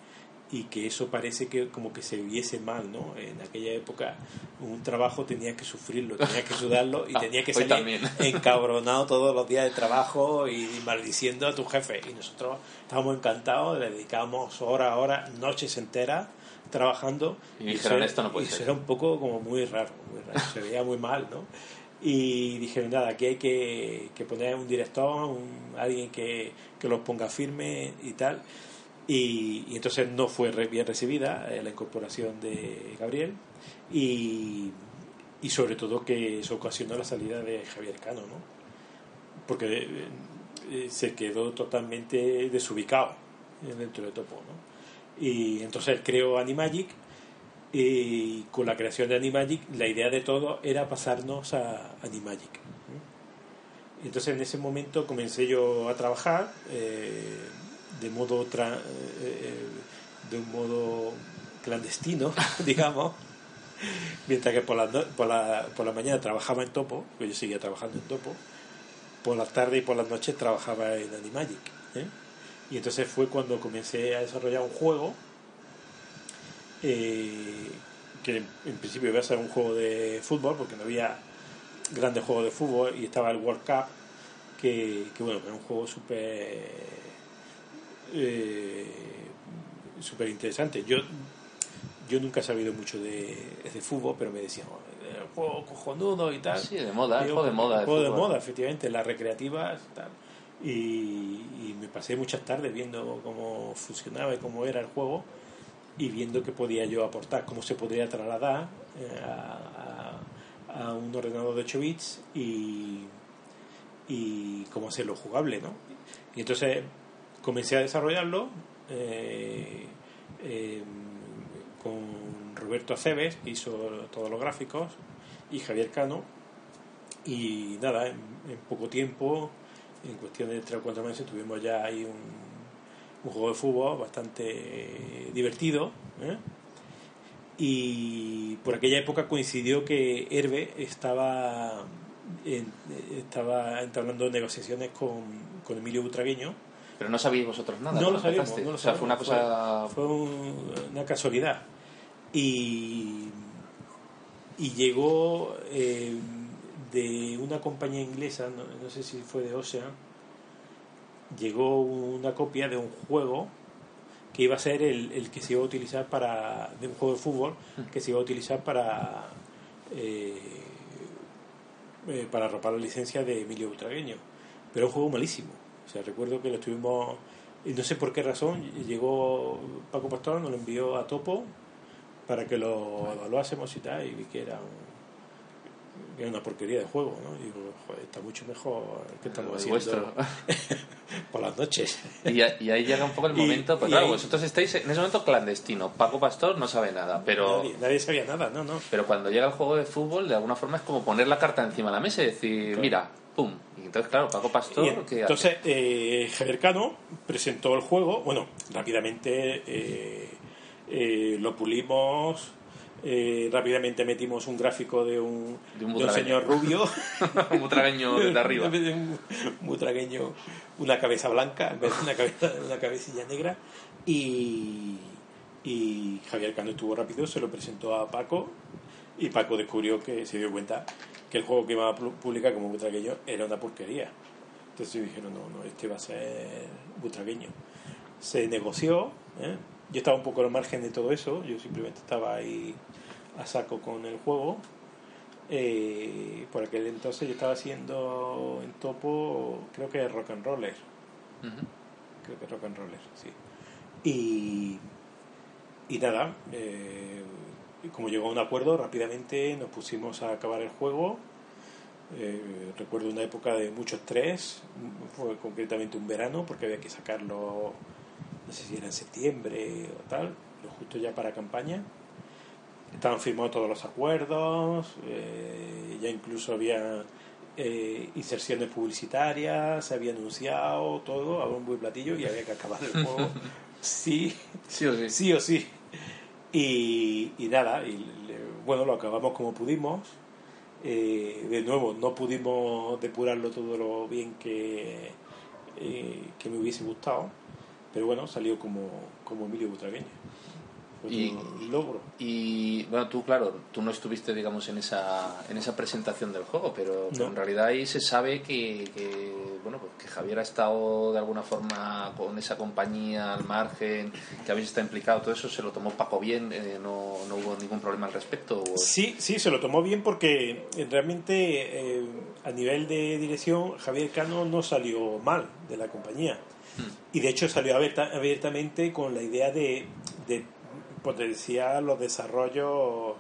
y que eso parece que como que se viese mal, ¿no? En aquella época un trabajo tenías que sufrirlo, tenías que sudarlo y (laughs) Ah, tenías que salir también. (laughs) encabronado todos los días de trabajo y maldiciendo a tu jefe. Y nosotros estábamos encantados, le dedicábamos horas, horas, noches enteras trabajando. Y dijeron, eso- "Esto no puede y eso ser". era un poco como muy raro, muy raro, se veía muy mal, ¿no? Y dijeron, nada, aquí hay que, que poner un director, un- alguien que, que los ponga firme y tal. Y, entonces no fue re- bien recibida eh, la incorporación de Gabriel y, y sobre todo que eso ocasionó la salida de Javier Cano, ¿no? Porque eh, eh, se quedó totalmente desubicado dentro de Topo, ¿no? Y entonces creó Animagic y con la creación de Animagic la idea de todo era pasarnos a Animagic. Entonces en ese momento comencé yo a trabajar de modo tra- eh, de un modo clandestino, (laughs) digamos, mientras que por la, por, la, por la mañana trabajaba en Topo, que yo seguía trabajando en Topo, por la tarde y por las noches trabajaba en Animagic. ¿eh? Y entonces fue cuando comencé a desarrollar un juego eh, que en principio iba a ser un juego de fútbol, porque no había grandes juegos de fútbol y estaba el World Cup, que, que bueno, era un juego súper eh, súper interesante. Yo, yo nunca he sabido mucho de, de fútbol, pero me decían, "Oh, el juego cojonudo y tal. Sí, de moda, el juego de moda, el juego de moda, efectivamente, las recreativas tal. Y, y me pasé muchas tardes viendo cómo funcionaba y cómo era el juego y viendo qué podía yo aportar, cómo se podría trasladar eh, a, a- a un ordenador de 8 bits y, y cómo hacerlo jugable, ¿no? Y entonces comencé a desarrollarlo eh, eh, con Roberto Aceves, que hizo todos los gráficos, y Javier Cano, y nada, en, poco tiempo, en cuestión de 3 o 4 meses, tuvimos ya ahí un, juego de fútbol bastante divertido. ¿eh? Y por aquella época coincidió que Herbe estaba, estaba entablando negociaciones con, con Emilio Butragueño. Pero no sabíais vosotros nada. No lo sabíamos, no lo O sea, fue una cosa... Fue, fue un- una casualidad. Y, y llegó eh, de una compañía inglesa, no, no sé si fue de Ocean, llegó una copia de un juego que iba a ser el, el que se iba a utilizar para de un juego de fútbol que se iba a utilizar para eh, eh, para arropar la licencia de Emilio Butragueño pero un juego malísimo o sea recuerdo que lo estuvimos y no sé por qué razón llegó Paco Pastor nos lo envió a Topo para que lo evaluásemos y tal y vi que era un era una porquería de juego, ¿no? Y digo, joder, está mucho mejor que estamos El haciendo (laughs) por las noches. Y, a- y ahí llega un poco el Y- momento, pues y claro, ahí- vosotros estáis en ese momento clandestino. Paco Pastor no sabe nada, pero Nadie, nadie sabía nada, no, no. pero cuando llega el juego de fútbol, de alguna forma es como poner la carta encima de la mesa y decir, Claro. mira, pum. Y entonces, claro, Paco Pastor, entonces, eh, Javier Cano presentó el juego. Bueno, rápidamente eh, eh, lo pulimos. eh, rápidamente metimos un gráfico de un, De un de señor rubio. (laughs) Un butragueño desde (laughs) arriba. De un butragueño, una cabeza blanca en vez de una, cabeza, una cabecilla negra. Y, y Javier Cano estuvo rápido, se lo presentó a Paco. Y Paco descubrió que se dio cuenta que el juego que iba a pu- publicar como butragueño era una porquería. Entonces dijeron, no, no, este va a ser butragueño. Se negoció, ¿eh? yo estaba un poco al margen de todo eso, yo simplemente estaba ahí a saco con el juego. Eh, por aquel entonces yo estaba haciendo en topo, creo que rock and roller, creo que rock and roller, sí. Y, y nada, eh, como llegó a un acuerdo, rápidamente nos pusimos a acabar el juego. Eh, recuerdo una época de mucho estrés, fue concretamente un verano, porque había que sacarlo, no sé si era en septiembre o tal, lo justo ya para campaña. Estaban firmados todos los acuerdos, eh, ya incluso había eh, inserciones publicitarias, se había anunciado todo a un buen platillo y había que acabar el juego. (laughs) sí, Sí o sí. sí o sí. Y, y nada, y bueno, lo acabamos como pudimos. Eh, de nuevo, no pudimos depurarlo todo lo bien que, eh, que me hubiese gustado, pero bueno, salió como, como Emilio Butragueño. Fue Y- un logro. Y bueno, tú, claro, tú no estuviste, digamos, en esa, en esa presentación del juego, pero, en realidad ahí se sabe que, que, bueno, pues que Javier ha estado de alguna forma con esa compañía al margen, que habéis estado implicado, todo eso se lo tomó Paco bien, eh, no, no hubo ningún problema al respecto. o- Sí, sí, se lo tomó bien porque eh, realmente eh, a nivel de dirección Javier Cano no salió mal de la compañía. Y de hecho salió abierta- abiertamente con la idea de, de potenciar los desarrollos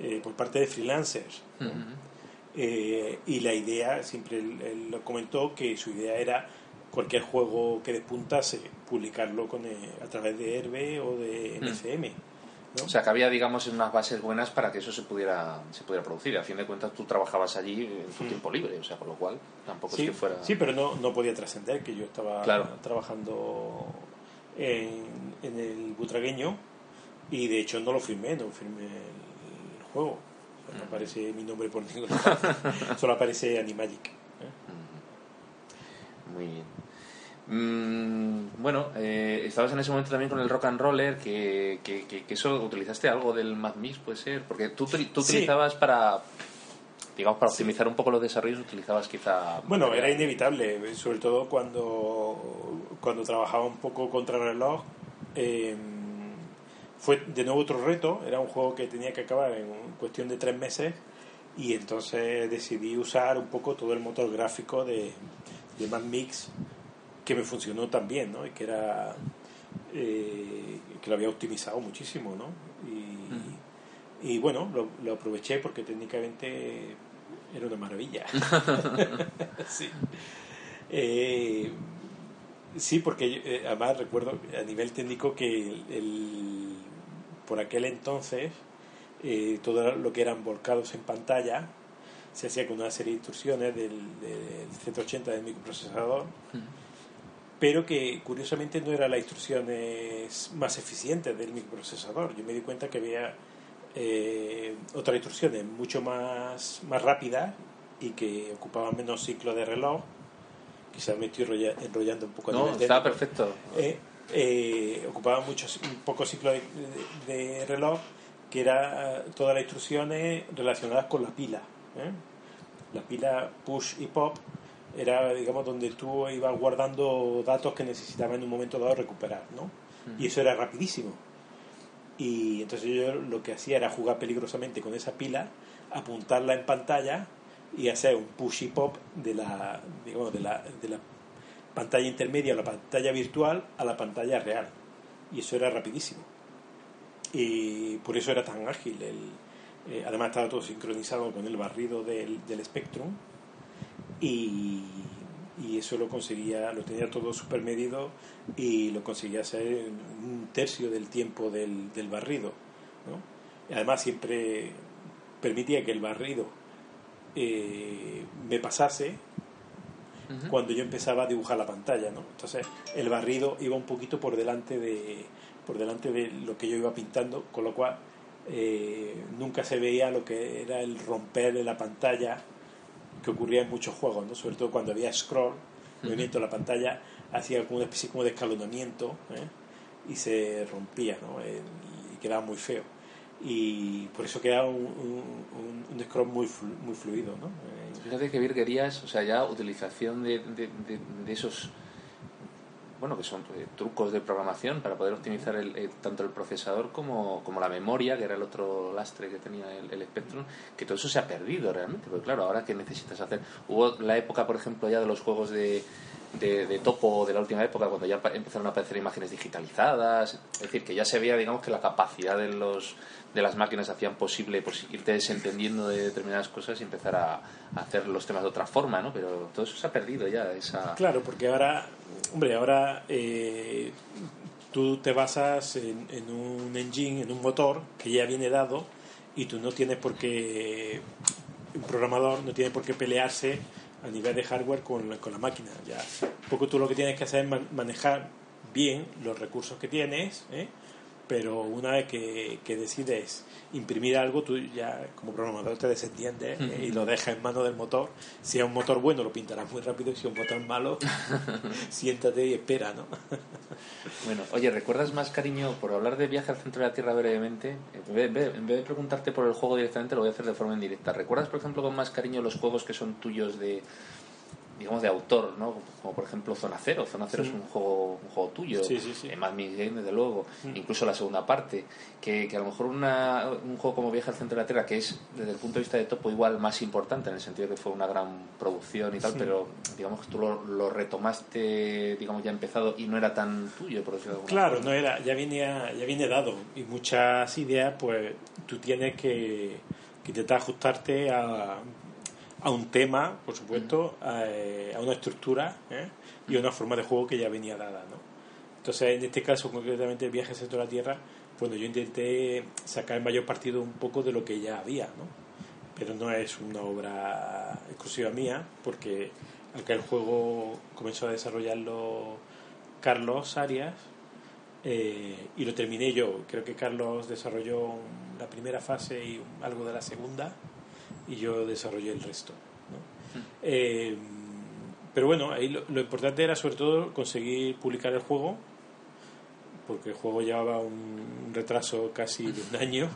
eh, por parte de freelancers. Eh, y la idea, siempre él, él lo comentó, que su idea era cualquier juego que despuntase, publicarlo con, eh, a través de Herbe o de. MCM. ¿no? O sea, que había, digamos, unas bases buenas para que eso se pudiera, se pudiera producir. A fin de cuentas, tú trabajabas allí en tu Mm. tiempo libre, o sea, con lo cual tampoco sí, es que fuera... sí, pero no, no podía trascender que yo estaba Claro. trabajando en, en el butragueño y de hecho no lo firmé, no firmé el juego. O sea, no aparece mi nombre por ninguna (laughs) parte, solo aparece Animagic. ¿eh? Muy bien. Mm, bueno, eh, estabas en ese momento también con el rock and roller, que, que, que- que eso utilizaste algo del Mad Mix, puede ser, porque tú, tú Sí. utilizabas para, digamos, para optimizar un poco los desarrollos, utilizabas quizá... Bueno, material. era inevitable, sobre todo cuando, cuando trabajaba un poco contra reloj. eh, fue de nuevo otro reto, era un juego que tenía que acabar en cuestión de tres meses y entonces decidí usar un poco todo el motor gráfico de, de Mad Mix que me funcionó también, ¿no? Y que era eh, que lo había optimizado muchísimo, ¿no? Y, y bueno, lo, lo aproveché porque técnicamente era una maravilla. (laughs) sí. Eh, sí, porque eh, además recuerdo a nivel técnico que el, el- por aquel entonces eh, todo lo que eran volcados en pantalla se hacía con una serie de instrucciones del, del 180 del microprocesador pero que curiosamente no eran las instrucciones más eficientes del microprocesador. Yo me di cuenta que había eh, otras instrucciones mucho más, más rápidas y que ocupaban menos ciclo de reloj. Quizás me estoy enrolla- enrollando un poco No, técnico. perfecto. Eh, eh, ocupaban mucho, un poco ciclo de, de- de reloj, que era todas las instrucciones relacionadas con la pila. ¿eh? La pila push y pop era, digamos, donde tú ibas guardando datos que necesitabas en un momento dado recuperar, ¿no? Y eso era rapidísimo. Y entonces yo lo que hacía era jugar peligrosamente con esa pila, apuntarla en pantalla y hacer un push y pop de la, digamos, de la, de la pantalla intermedia la pantalla virtual a la pantalla real. Y eso era rapidísimo. Y por eso era tan ágil. El, eh, además estaba todo sincronizado con el barrido del, del Spectrum. Y, y eso lo conseguía, lo tenía todo super medido y lo conseguía hacer en un tercio del tiempo del, del barrido. ¿no? Además siempre permitía que el barrido eh, me pasase cuando yo empezaba a dibujar la pantalla, ¿no? Entonces el barrido iba un poquito por delante de por delante de lo que yo iba pintando, con lo cual eh, nunca se veía lo que era el romper de la pantalla que ocurría en muchos juegos, ¿no? Sobre todo cuando había scroll, movimiento de la pantalla hacía como una especie como de escalonamiento ¿eh? y se rompía, ¿no? Eh, y quedaba muy feo. Y por eso quedaba un, un, un scroll muy, flu- muy fluido, ¿no? Eh, Fíjate que virguerías, o sea, ya utilización de, de, de- de esos, bueno, que son eh, trucos de programación para poder optimizar el, el- tanto el procesador como, como la memoria, que era el otro lastre que tenía el, el Spectrum, que todo eso se ha perdido realmente, porque claro, ahora que necesitas hacer, hubo la época, por ejemplo, ya de los juegos de, de, topo de la última época, cuando ya empezaron a aparecer imágenes digitalizadas, es decir, que ya se veía, digamos, que la capacidad de los de las máquinas hacían posible pues, irte desentendiendo de determinadas cosas y empezar a, a hacer los temas de otra forma, ¿no? Pero todo eso se ha perdido ya, esa... Claro, porque ahora, hombre, ahora eh, tú te basas en, en un engine, en un motor que ya viene dado y tú no tienes por qué, un programador no tiene por qué pelearse a nivel de hardware con la, con la máquina. Ya, un poco tú lo que tienes que hacer es man- manejar bien los recursos que tienes, ¿eh? Pero una vez que, que decides imprimir algo, tú ya como programador te desentiendes ¿eh? Y lo dejas en manos del motor. Si es un motor bueno, lo pintarás muy rápido, y si es un motor malo, (laughs) siéntate y espera, ¿no? (laughs) Bueno, oye, ¿recuerdas más cariño, por hablar de viaje al centro de la Tierra brevemente, en vez de preguntarte por el juego directamente, lo voy a hacer de forma indirecta. ¿Recuerdas, por ejemplo, con más cariño los juegos que son tuyos de, digamos, de autor, ¿no? Como por ejemplo Zona Cero. Zona Cero Sí. es un juego, un juego tuyo. Sí, sí, sí. Eh, Mad Mix Game, desde luego. Mm. Incluso la segunda parte. Que, que a lo mejor una, un juego como Viaje al centro de la Tierra, que es desde el punto de vista de topo igual más importante, en el sentido de que fue una gran producción y tal, pero digamos que tú lo, lo retomaste, digamos, ya empezado y no era tan tuyo, por decirlo de alguna Claro, forma. no era, ya viene, ya viene dado y muchas ideas, pues tú tienes que, que intentar ajustarte a, a un tema, por supuesto, a, eh, a una estructura ¿eh? y a una forma de juego que ya venía dada, ¿no? Entonces, en este caso, concretamente, el viaje centro de la Tierra, bueno, yo intenté sacar el mayor partido un poco de lo que ya había, ¿no? Pero no es una obra exclusiva mía, porque aquel juego comenzó a desarrollarlo Carlos Arias eh, y lo terminé yo. Creo que Carlos desarrolló la primera fase y algo de la segunda y yo desarrollé el resto. ¿no? Eh, pero bueno, ahí lo, lo importante era sobre todo conseguir publicar el juego, porque el juego llevaba un retraso casi de un año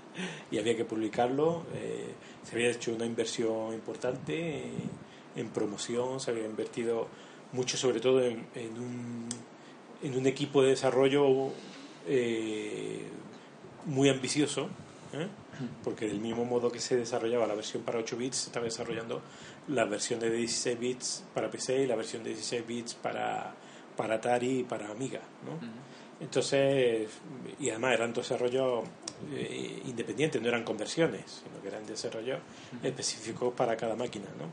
(laughs) y había que publicarlo. Eh, se había hecho una inversión importante en, en promoción, se había invertido mucho sobre todo en, en un, en un equipo de desarrollo eh, muy ambicioso, ¿eh? Porque del mismo modo que se desarrollaba la versión para 8 bits, se estaba desarrollando la versión de 16 bits para PC y la versión de 16 bits para, para Atari y para Amiga. ¿no? Entonces, y además eran desarrollos eh, independientes, no eran conversiones, sino que eran desarrollos específicos para cada máquina. ¿no?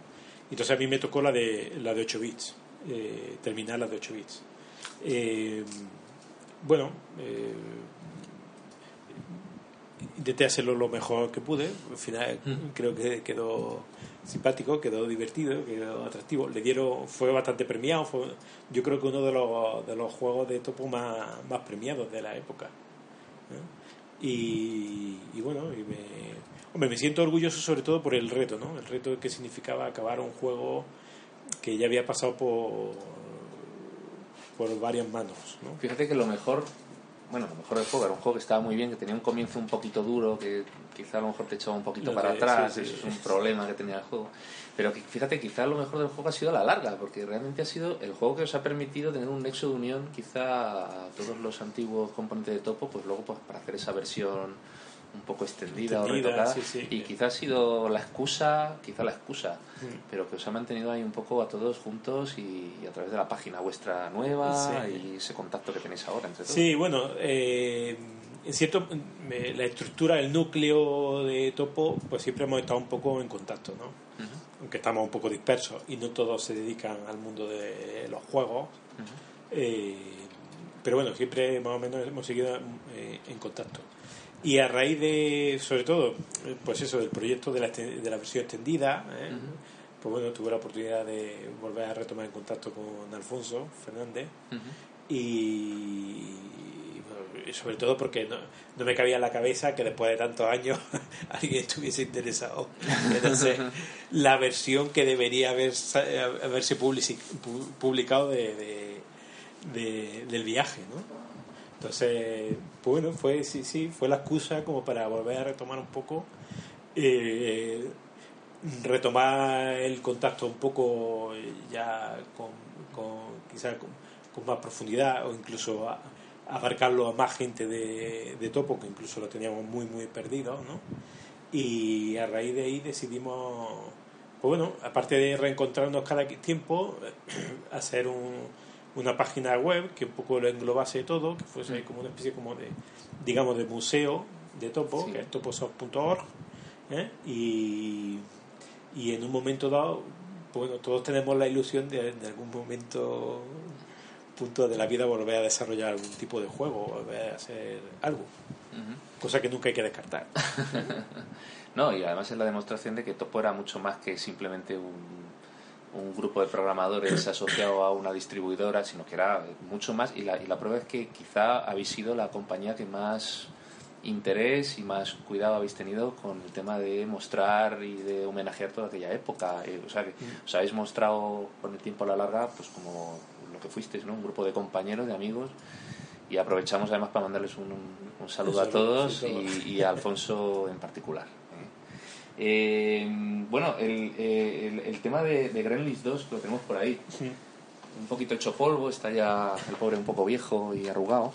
Entonces a mí me tocó la de, la de 8 bits, eh, terminar la de 8 bits. Eh, bueno, eh, intenté hacerlo lo mejor que pude. Al final creo que quedó simpático, quedó divertido, quedó atractivo. Le dieron, fue bastante premiado. Fue, yo creo que uno de los, de los juegos de topo más, más premiados de la época. ¿eh? Y, y bueno, y me, hombre, me siento orgulloso sobre todo por el reto, ¿no? El reto que significaba acabar un juego que ya había pasado por, por varias manos, ¿no? Fíjate que lo mejor, bueno, lo mejor del juego era un juego que estaba muy bien, que tenía un comienzo un poquito duro, que quizá a lo mejor te echaba un poquito para atrás, sí, sí, eso es un problema que tenía el juego. Pero que, fíjate, quizá lo mejor del juego ha sido la larga, porque realmente ha sido el juego que os ha permitido tener un nexo de unión quizá a todos los antiguos componentes de Topo, pues luego pues para hacer esa versión un poco extendida, o Extendida, retocada. sí, sí. Y quizá ha sido la excusa, quizá la excusa, Mm. pero que os ha mantenido ahí un poco a todos juntos y, y a través de la página vuestra nueva y ese contacto que tenéis ahora entre todos. Sí, bueno, eh, en cierto, me- la estructura, el núcleo de Topo, pues siempre hemos estado un poco en contacto, ¿no? Aunque estamos un poco dispersos y no todos se dedican al mundo de los juegos. Eh, pero bueno, siempre más o menos hemos seguido eh, en contacto. Y a raíz de, sobre todo, pues eso, del proyecto de la, de la versión extendida, ¿eh? pues bueno, tuve la oportunidad de volver a retomar el contacto con Alfonso Fernández y, sobre todo porque no, no me cabía en la cabeza que después de tantos años (laughs) alguien estuviese interesado en hacer la versión que debería haber, haberse publicado de, de- de- del viaje, ¿no? Entonces, pues bueno, fue, sí, sí, fue la excusa como para volver a retomar un poco, eh, retomar el contacto un poco eh, ya con, con quizá con, con más profundidad o incluso a- abarcarlo a más gente de, de Topo, que incluso lo teníamos muy, muy perdido, ¿no? Y a raíz de ahí decidimos, pues bueno, aparte de reencontrarnos cada tiempo, (clears throat) hacer un, una página web que un poco lo englobase todo, que fuese como una especie como de, digamos, de museo de Topo, que es toposoft.org, ¿eh? y, y en un momento dado, bueno, todos tenemos la ilusión de en algún momento punto de la vida volver a desarrollar algún tipo de juego, volver a hacer algo, cosa que nunca hay que descartar. (laughs) No, y además es la demostración de que Topo era mucho más que simplemente un, un grupo de programadores (coughs) asociado a una distribuidora, sino que era mucho más. Y la, y la prueba es que quizá habéis sido la compañía que más interés y más cuidado habéis tenido con el tema de mostrar y de homenajear toda aquella época. Eh, o sea, que os habéis mostrado con el tiempo a la larga, pues como lo que fuisteis, ¿no? Un grupo de compañeros, de amigos. Y aprovechamos además para mandarles un, un- un saludo a todos sí, todos. y, y a Alfonso en particular. ¿Eh? Bueno, el, eh, el, el tema de, de Gremlins 2 lo tenemos por ahí. Un poquito hecho polvo, está ya el pobre un poco viejo y arrugado.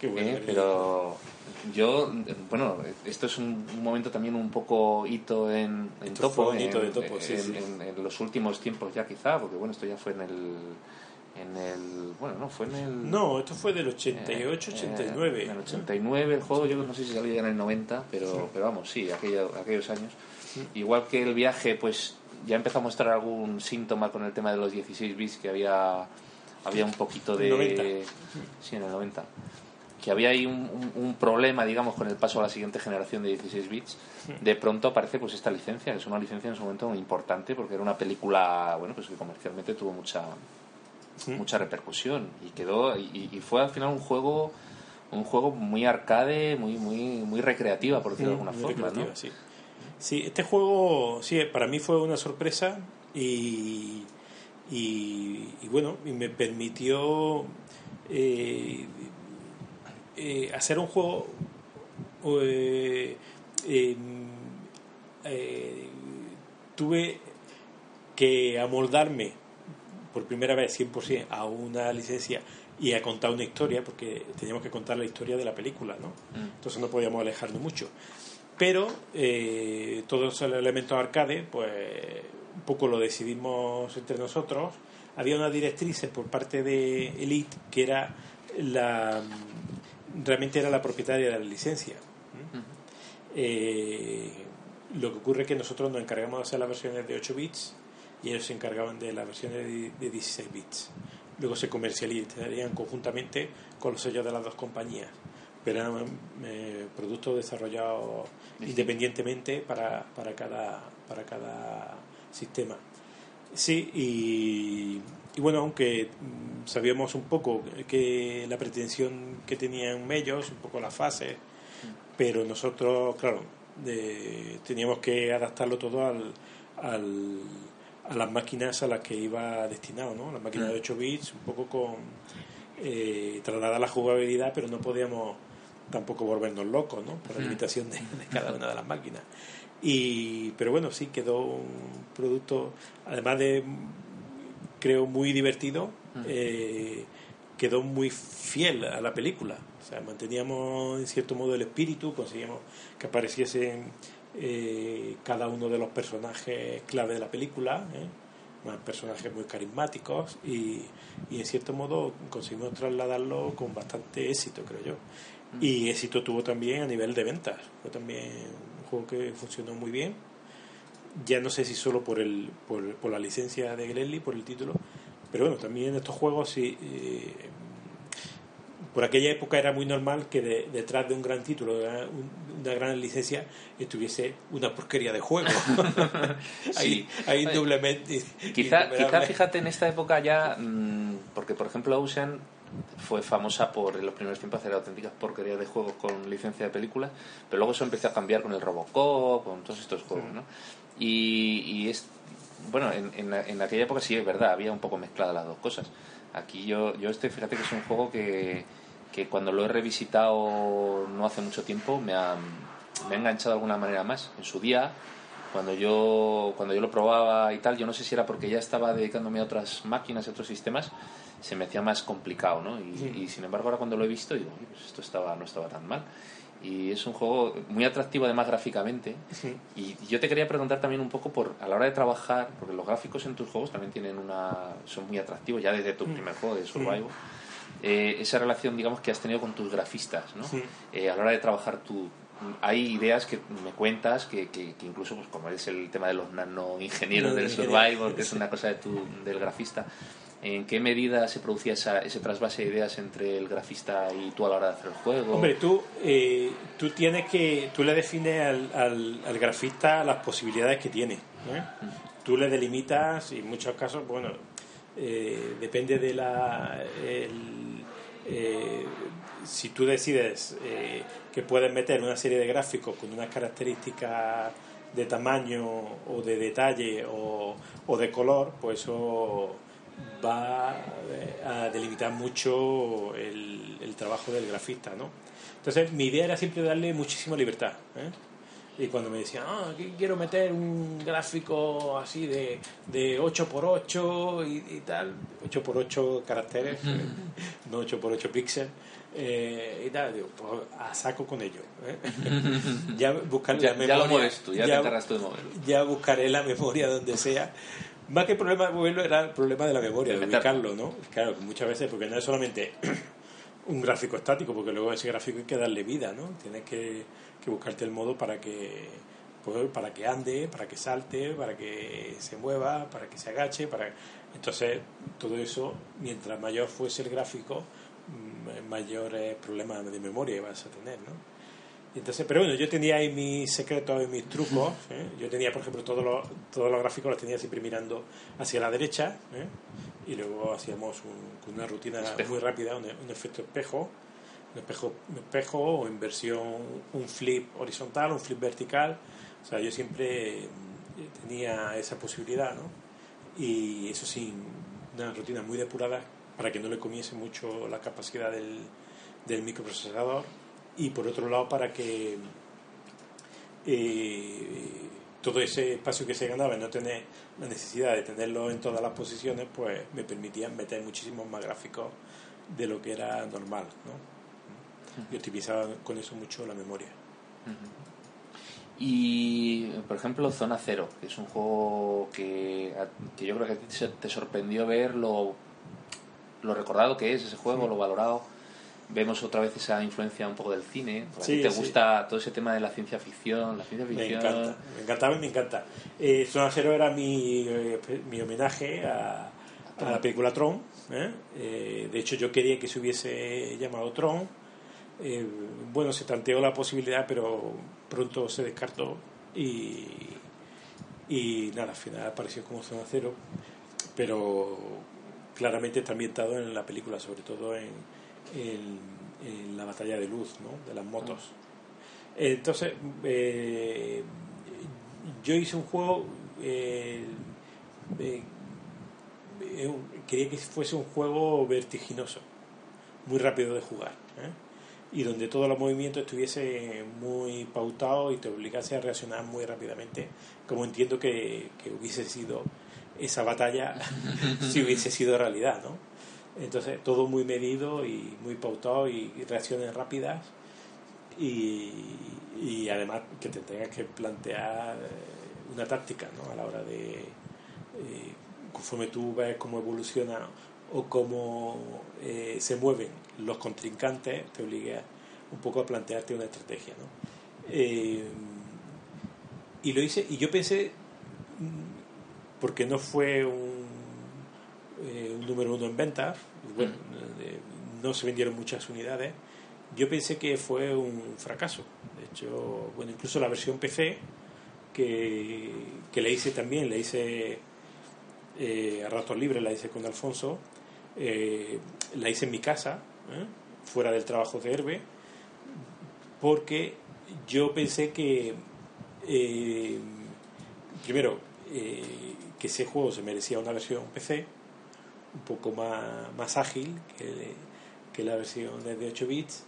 Qué bueno, ¿eh? Pero yo, bueno, esto es un, un momento también un poco hito en, en Esto Topo, fue un hito en, de Topo, sí, en- sí. en los últimos tiempos ya quizá, porque bueno, esto ya fue en el... En el bueno, no, fue en el... No, esto fue del 88, Eh, 89. En el 89 el juego, yo no sé si salió ya en el 90, pero, pero vamos, sí, aquello- aquellos años. Igual que el viaje, pues ya empezó a mostrar algún síntoma con el tema de los 16 bits, que había, había un poquito de... 90. Sí, en el 90. Que había ahí un, un- un problema, digamos, con el paso a la siguiente generación de 16 bits. De pronto aparece pues esta licencia, que es una licencia en su momento muy importante, porque era una película, bueno, pues que comercialmente tuvo mucha mucha repercusión y quedó y, y fue al final un juego un juego muy arcade muy muy muy recreativa por decirlo de alguna forma ¿no? sí. Sí, este juego, sí, para mí fue una sorpresa y, y, y bueno, y me permitió eh, eh, hacer un juego eh, eh, tuve que amoldarme por primera vez 100% a una licencia y a contar una historia, porque teníamos que contar la historia de la película, ¿no? Entonces no podíamos alejarnos mucho. Pero eh, todos esos elementos arcade, pues un poco lo decidimos entre nosotros. Había una directriz por parte de Elite que era la realmente era la propietaria de la licencia. Eh, lo que ocurre es que nosotros nos encargamos de hacer las versiones de 8 bits y ellos se encargaban de las versiones de de 16 bits. Luego se comercializarían conjuntamente con los sellos de las dos compañías, pero eran eh, productos desarrollados independientemente para, para, cada, para cada sistema. Sí, y, y bueno, aunque sabíamos un poco que la pretensión que tenían ellos, un poco la fase, pero nosotros, claro, de- teníamos que adaptarlo todo al, al- a las máquinas a las que iba destinado, ¿no? Las máquinas de 8 bits, un poco con eh, trasladar la jugabilidad, pero no podíamos tampoco volvernos locos, ¿no? Por la Mm. limitación de, de cada una de las máquinas. Y, pero bueno, sí, quedó un producto, además de, creo, muy divertido, eh, quedó muy fiel a la película. O sea, manteníamos en cierto modo el espíritu, conseguíamos que apareciesen eh, cada uno de los personajes clave de la película, ¿eh? más personajes muy carismáticos y, y en cierto modo conseguimos trasladarlo con bastante éxito, creo yo. Y éxito tuvo también a nivel de ventas. Fue también un juego que funcionó muy bien. Ya no sé si solo por, el, por, por la licencia de Grelly, por el título, pero bueno, también estos juegos sí. eh, por aquella época era muy normal que de- detrás de un gran título, de una, un- una gran licencia, estuviese una porquería de juego. (laughs) (laughs) Sí. Hay, hay indudablemente. Quizá, quizá fíjate en esta época ya, mm, porque por ejemplo Ocean fue famosa por en los primeros tiempos hacer auténticas porquerías de juegos con licencia de películas, pero luego eso empezó a cambiar con el Robocop, con todos estos juegos, ¿no? Y, y es, bueno, en, en, en aquella época sí es verdad, había un poco mezcladas las dos cosas. Aquí yo, yo este, fíjate que es un juego que, que cuando lo he revisitado no hace mucho tiempo me ha, me ha enganchado de alguna manera más. En su día, cuando yo, cuando yo lo probaba y tal, yo no sé si era porque ya estaba dedicándome a otras máquinas y otros sistemas, se me hacía más complicado, ¿no? Y, Sí. y sin embargo ahora cuando lo he visto digo, "Oye, pues esto estaba, no estaba tan mal. Y es un juego muy atractivo además gráficamente. Sí. Y yo te quería preguntar también un poco por a la hora de trabajar, porque los gráficos en tus juegos también tienen una son muy atractivos ya desde tu Mm. primer juego de Survival. Eh, esa relación, digamos, que has tenido con tus grafistas, ¿no? Sí. Eh, a la hora de trabajar tú, hay ideas que me cuentas que, que, que incluso, pues como es el tema de los nanoingenieros del Nanoingenieros, Survival, que es una cosa de tu, del grafista, ¿en qué medida se producía esa, ese trasvase de ideas entre el grafista y tú a la hora de hacer el juego? Hombre, tú, eh, tú tienes que, tú le defines al, al, al grafista las posibilidades que tiene. Tú le delimitas y en muchos casos, bueno, eh, depende de la, eh, si tú decides eh, que puedes meter una serie de gráficos con unas características de tamaño o de detalle o, o de color, pues eso va eh, a delimitar mucho el, el trabajo del grafista, ¿no? Entonces mi idea era siempre darle muchísima libertad. ¿eh? Y cuando me decían, ah, aquí quiero meter un gráfico así de, de 8x8 y, y tal, 8x8 caracteres, (laughs) no 8x8 píxeles, eh, y tal, digo, pues a saco con ello. ¿eh? (laughs) ya buscar Ya- la ya lo memoria. mueves tú, ya te encargas tú de moverlo. Ya buscaré la memoria donde sea. Más que el problema de moverlo era el problema de la memoria, de De ubicarlo, ¿no? Claro, muchas veces, porque no es solamente (clears throat) un gráfico estático, porque luego a ese gráfico hay que darle vida, ¿no? Tienes que, que buscarte el modo para que pues, para que ande, para que salte, para que se mueva, para que se agache, para entonces todo eso, mientras mayor fuese el gráfico, mm, mayores problemas de memoria vas a tener, ¿no? Y entonces, pero bueno, yo tenía ahí mis secretos y mis trucos. ¿eh? Yo tenía, por ejemplo, todos los, todos los gráficos los tenía siempre mirando hacia la derecha. ¿eh? Y luego hacíamos un- con una rutina Espejo. muy rápida, un, un efecto espejo. Un espejo, un espejo o en versión un flip horizontal, un flip vertical. O sea, yo siempre mm, tenía esa posibilidad, ¿no? y eso sí, una rutina muy depurada para que no le comiese mucho la capacidad del, del microprocesador y por otro lado para que eh, todo ese espacio que se ganaba y no tener la necesidad de tenerlo en todas las posiciones, pues me permitían meter muchísimos más gráficos de lo que era normal, ¿no? Y optimizaba con eso mucho la memoria. Y, por ejemplo, Zona Cero, que es un juego que, que yo creo que a ti te- sorprendió ver lo, lo recordado que es ese juego, lo valorado. Vemos otra vez esa influencia un poco del cine. porque a Sí, te sí. gusta todo ese tema de la ciencia ficción, la ciencia Me ficción. encanta, me encantaba y me encanta. Eh, Zona Cero era mi, eh, mi homenaje a, a la película Tron. ¿eh? Eh, de hecho, yo quería que se hubiese llamado Tron. Eh, bueno, se tanteó la posibilidad, pero pronto se descartó y, y nada, al final apareció como Zona Cero, pero claramente está ambientado en la película, sobre todo en, en- en la batalla de luz, ¿no? de las motos. Entonces, eh, yo hice un juego, eh, quería que fuese un juego vertiginoso, muy rápido de jugar. Y donde todos los movimientos estuviese muy pautados y te obligase a reaccionar muy rápidamente, como entiendo que, que hubiese sido esa batalla (laughs) si hubiese sido realidad, ¿no? Entonces, todo muy medido y muy pautado y, y reacciones rápidas y, y además que te tengas que plantear eh, una táctica ¿no? a la hora de eh, conforme tú ves cómo evoluciona o cómo eh, se mueven los contrincantes te obliga un poco a plantearte una estrategia ¿no? Eh, y lo hice y yo pensé mm, porque no fue un, eh, un número uno en ventas bueno, eh, no se vendieron muchas unidades yo pensé que fue un fracaso. De hecho, bueno, incluso la versión PC que, que le hice también, le hice eh, a ratos libres, la hice con Alfonso, la hice en mi casa, ¿eh? fuera del trabajo de Herbe, porque yo pensé que, eh, primero, eh, que ese juego se merecía una versión PC un poco más, más ágil que, la versión de 8 bits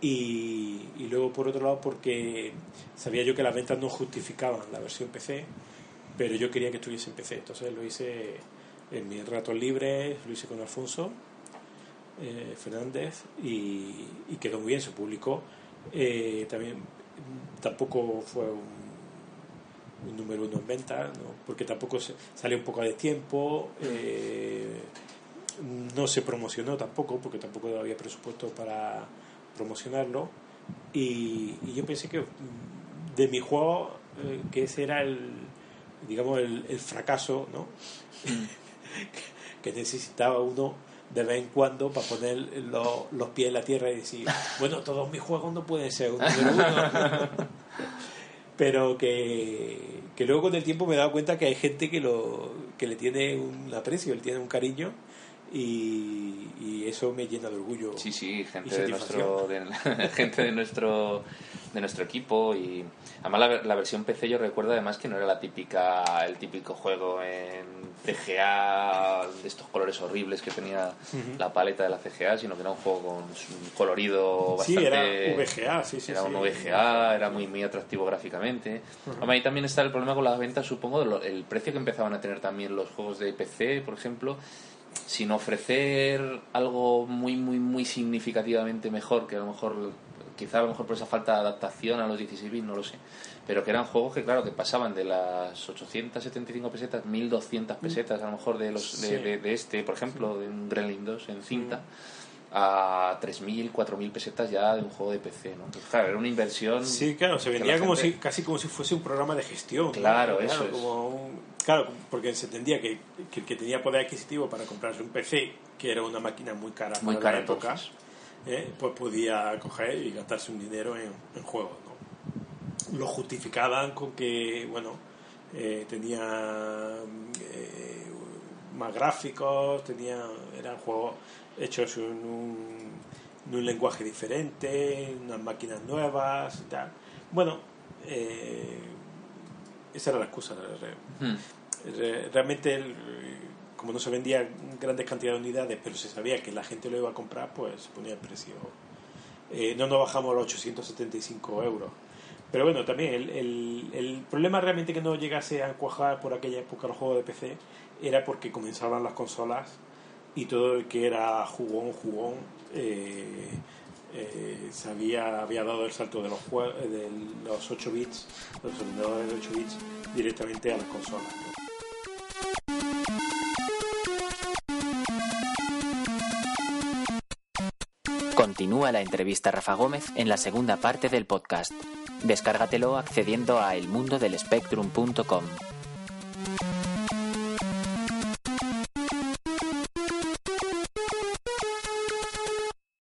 y, y luego por otro lado porque sabía yo que las ventas no justificaban la versión PC pero yo quería que estuviese en PC entonces lo hice en mis ratos libres lo hice con Alfonso eh, Fernández y, y quedó muy bien se publicó Eh, también tampoco fue un, un número uno en venta ¿no? porque tampoco se, salió un poco de tiempo eh, no se promocionó tampoco porque tampoco había presupuesto para promocionarlo y, y yo pensé que mm, de mi juego eh, que ese era el digamos el, el fracaso ¿no? (laughs) que necesitaba uno de vez en cuando para poner lo- los pies en la tierra y decir bueno todos mis juegos no pueden ser un número uno. (laughs) Pero que, que luego con el tiempo me he dado cuenta que hay gente que lo que le tiene un aprecio le tiene un cariño y, y eso me llena de orgullo Sí, sí, gente de nuestro, de, (laughs) gente de nuestro, de nuestro equipo y además la, la versión PC yo recuerdo además que no era la típica, el típico juego en CGA de estos colores horribles que tenía la paleta de la CGA, sino que era un juego con un colorido Sí, bastante... era VGA, sí, sí, Era un sí. VGA, era muy, muy atractivo gráficamente. Hombre, ahí también está el problema con las ventas, supongo, el precio que empezaban a tener también los juegos de PC, por ejemplo, sin ofrecer algo muy, muy, muy significativamente mejor, que a lo mejor, quizá a lo mejor por esa falta de adaptación a los 16 bits, no lo sé. Pero que eran juegos que, claro, que pasaban de las 875 pesetas, 1200 pesetas, a lo mejor de, los, de, Sí. de- de este, por ejemplo, de un Gremlin 2 en cinta. A 3.000, 4.000 pesetas ya de un juego de PC, ¿no? Claro, era una inversión. Sí, claro, se vendía como gente- si, casi como si fuese un programa de gestión. ¿no? Claro, eso es. como un- claro, porque se entendía que, que el que tenía poder adquisitivo para comprarse un PC, que era una máquina muy cara Muy para cara la época, eh, pues podía coger y gastarse un dinero en, en juegos. ¿no? Lo justificaban con que, bueno, eh, tenía eh, más gráficos, tenía, eran juegos hechos en un, en un lenguaje diferente, unas máquinas nuevas y tal. Bueno, eh, esa era la excusa. Hmm. realmente el, como no se vendía grandes cantidades de unidades, pero se sabía que la gente lo iba a comprar, pues se ponía el precio. Eh, no nos bajamos a los 875 euros. Pero bueno, también el, el, el, problema realmente que no llegase a cuajar por aquella época el juego de PC era porque comenzaban las consolas y todo el que era jugón, jugón, eh, eh, se había, había dado el salto de los, de los 8 bits, los ordenadores de 8 bits, directamente a las consolas. Continúa la entrevista a Rafa Gómez en la segunda parte del podcast. Descárgatelo accediendo a elmundodelespectrum.com.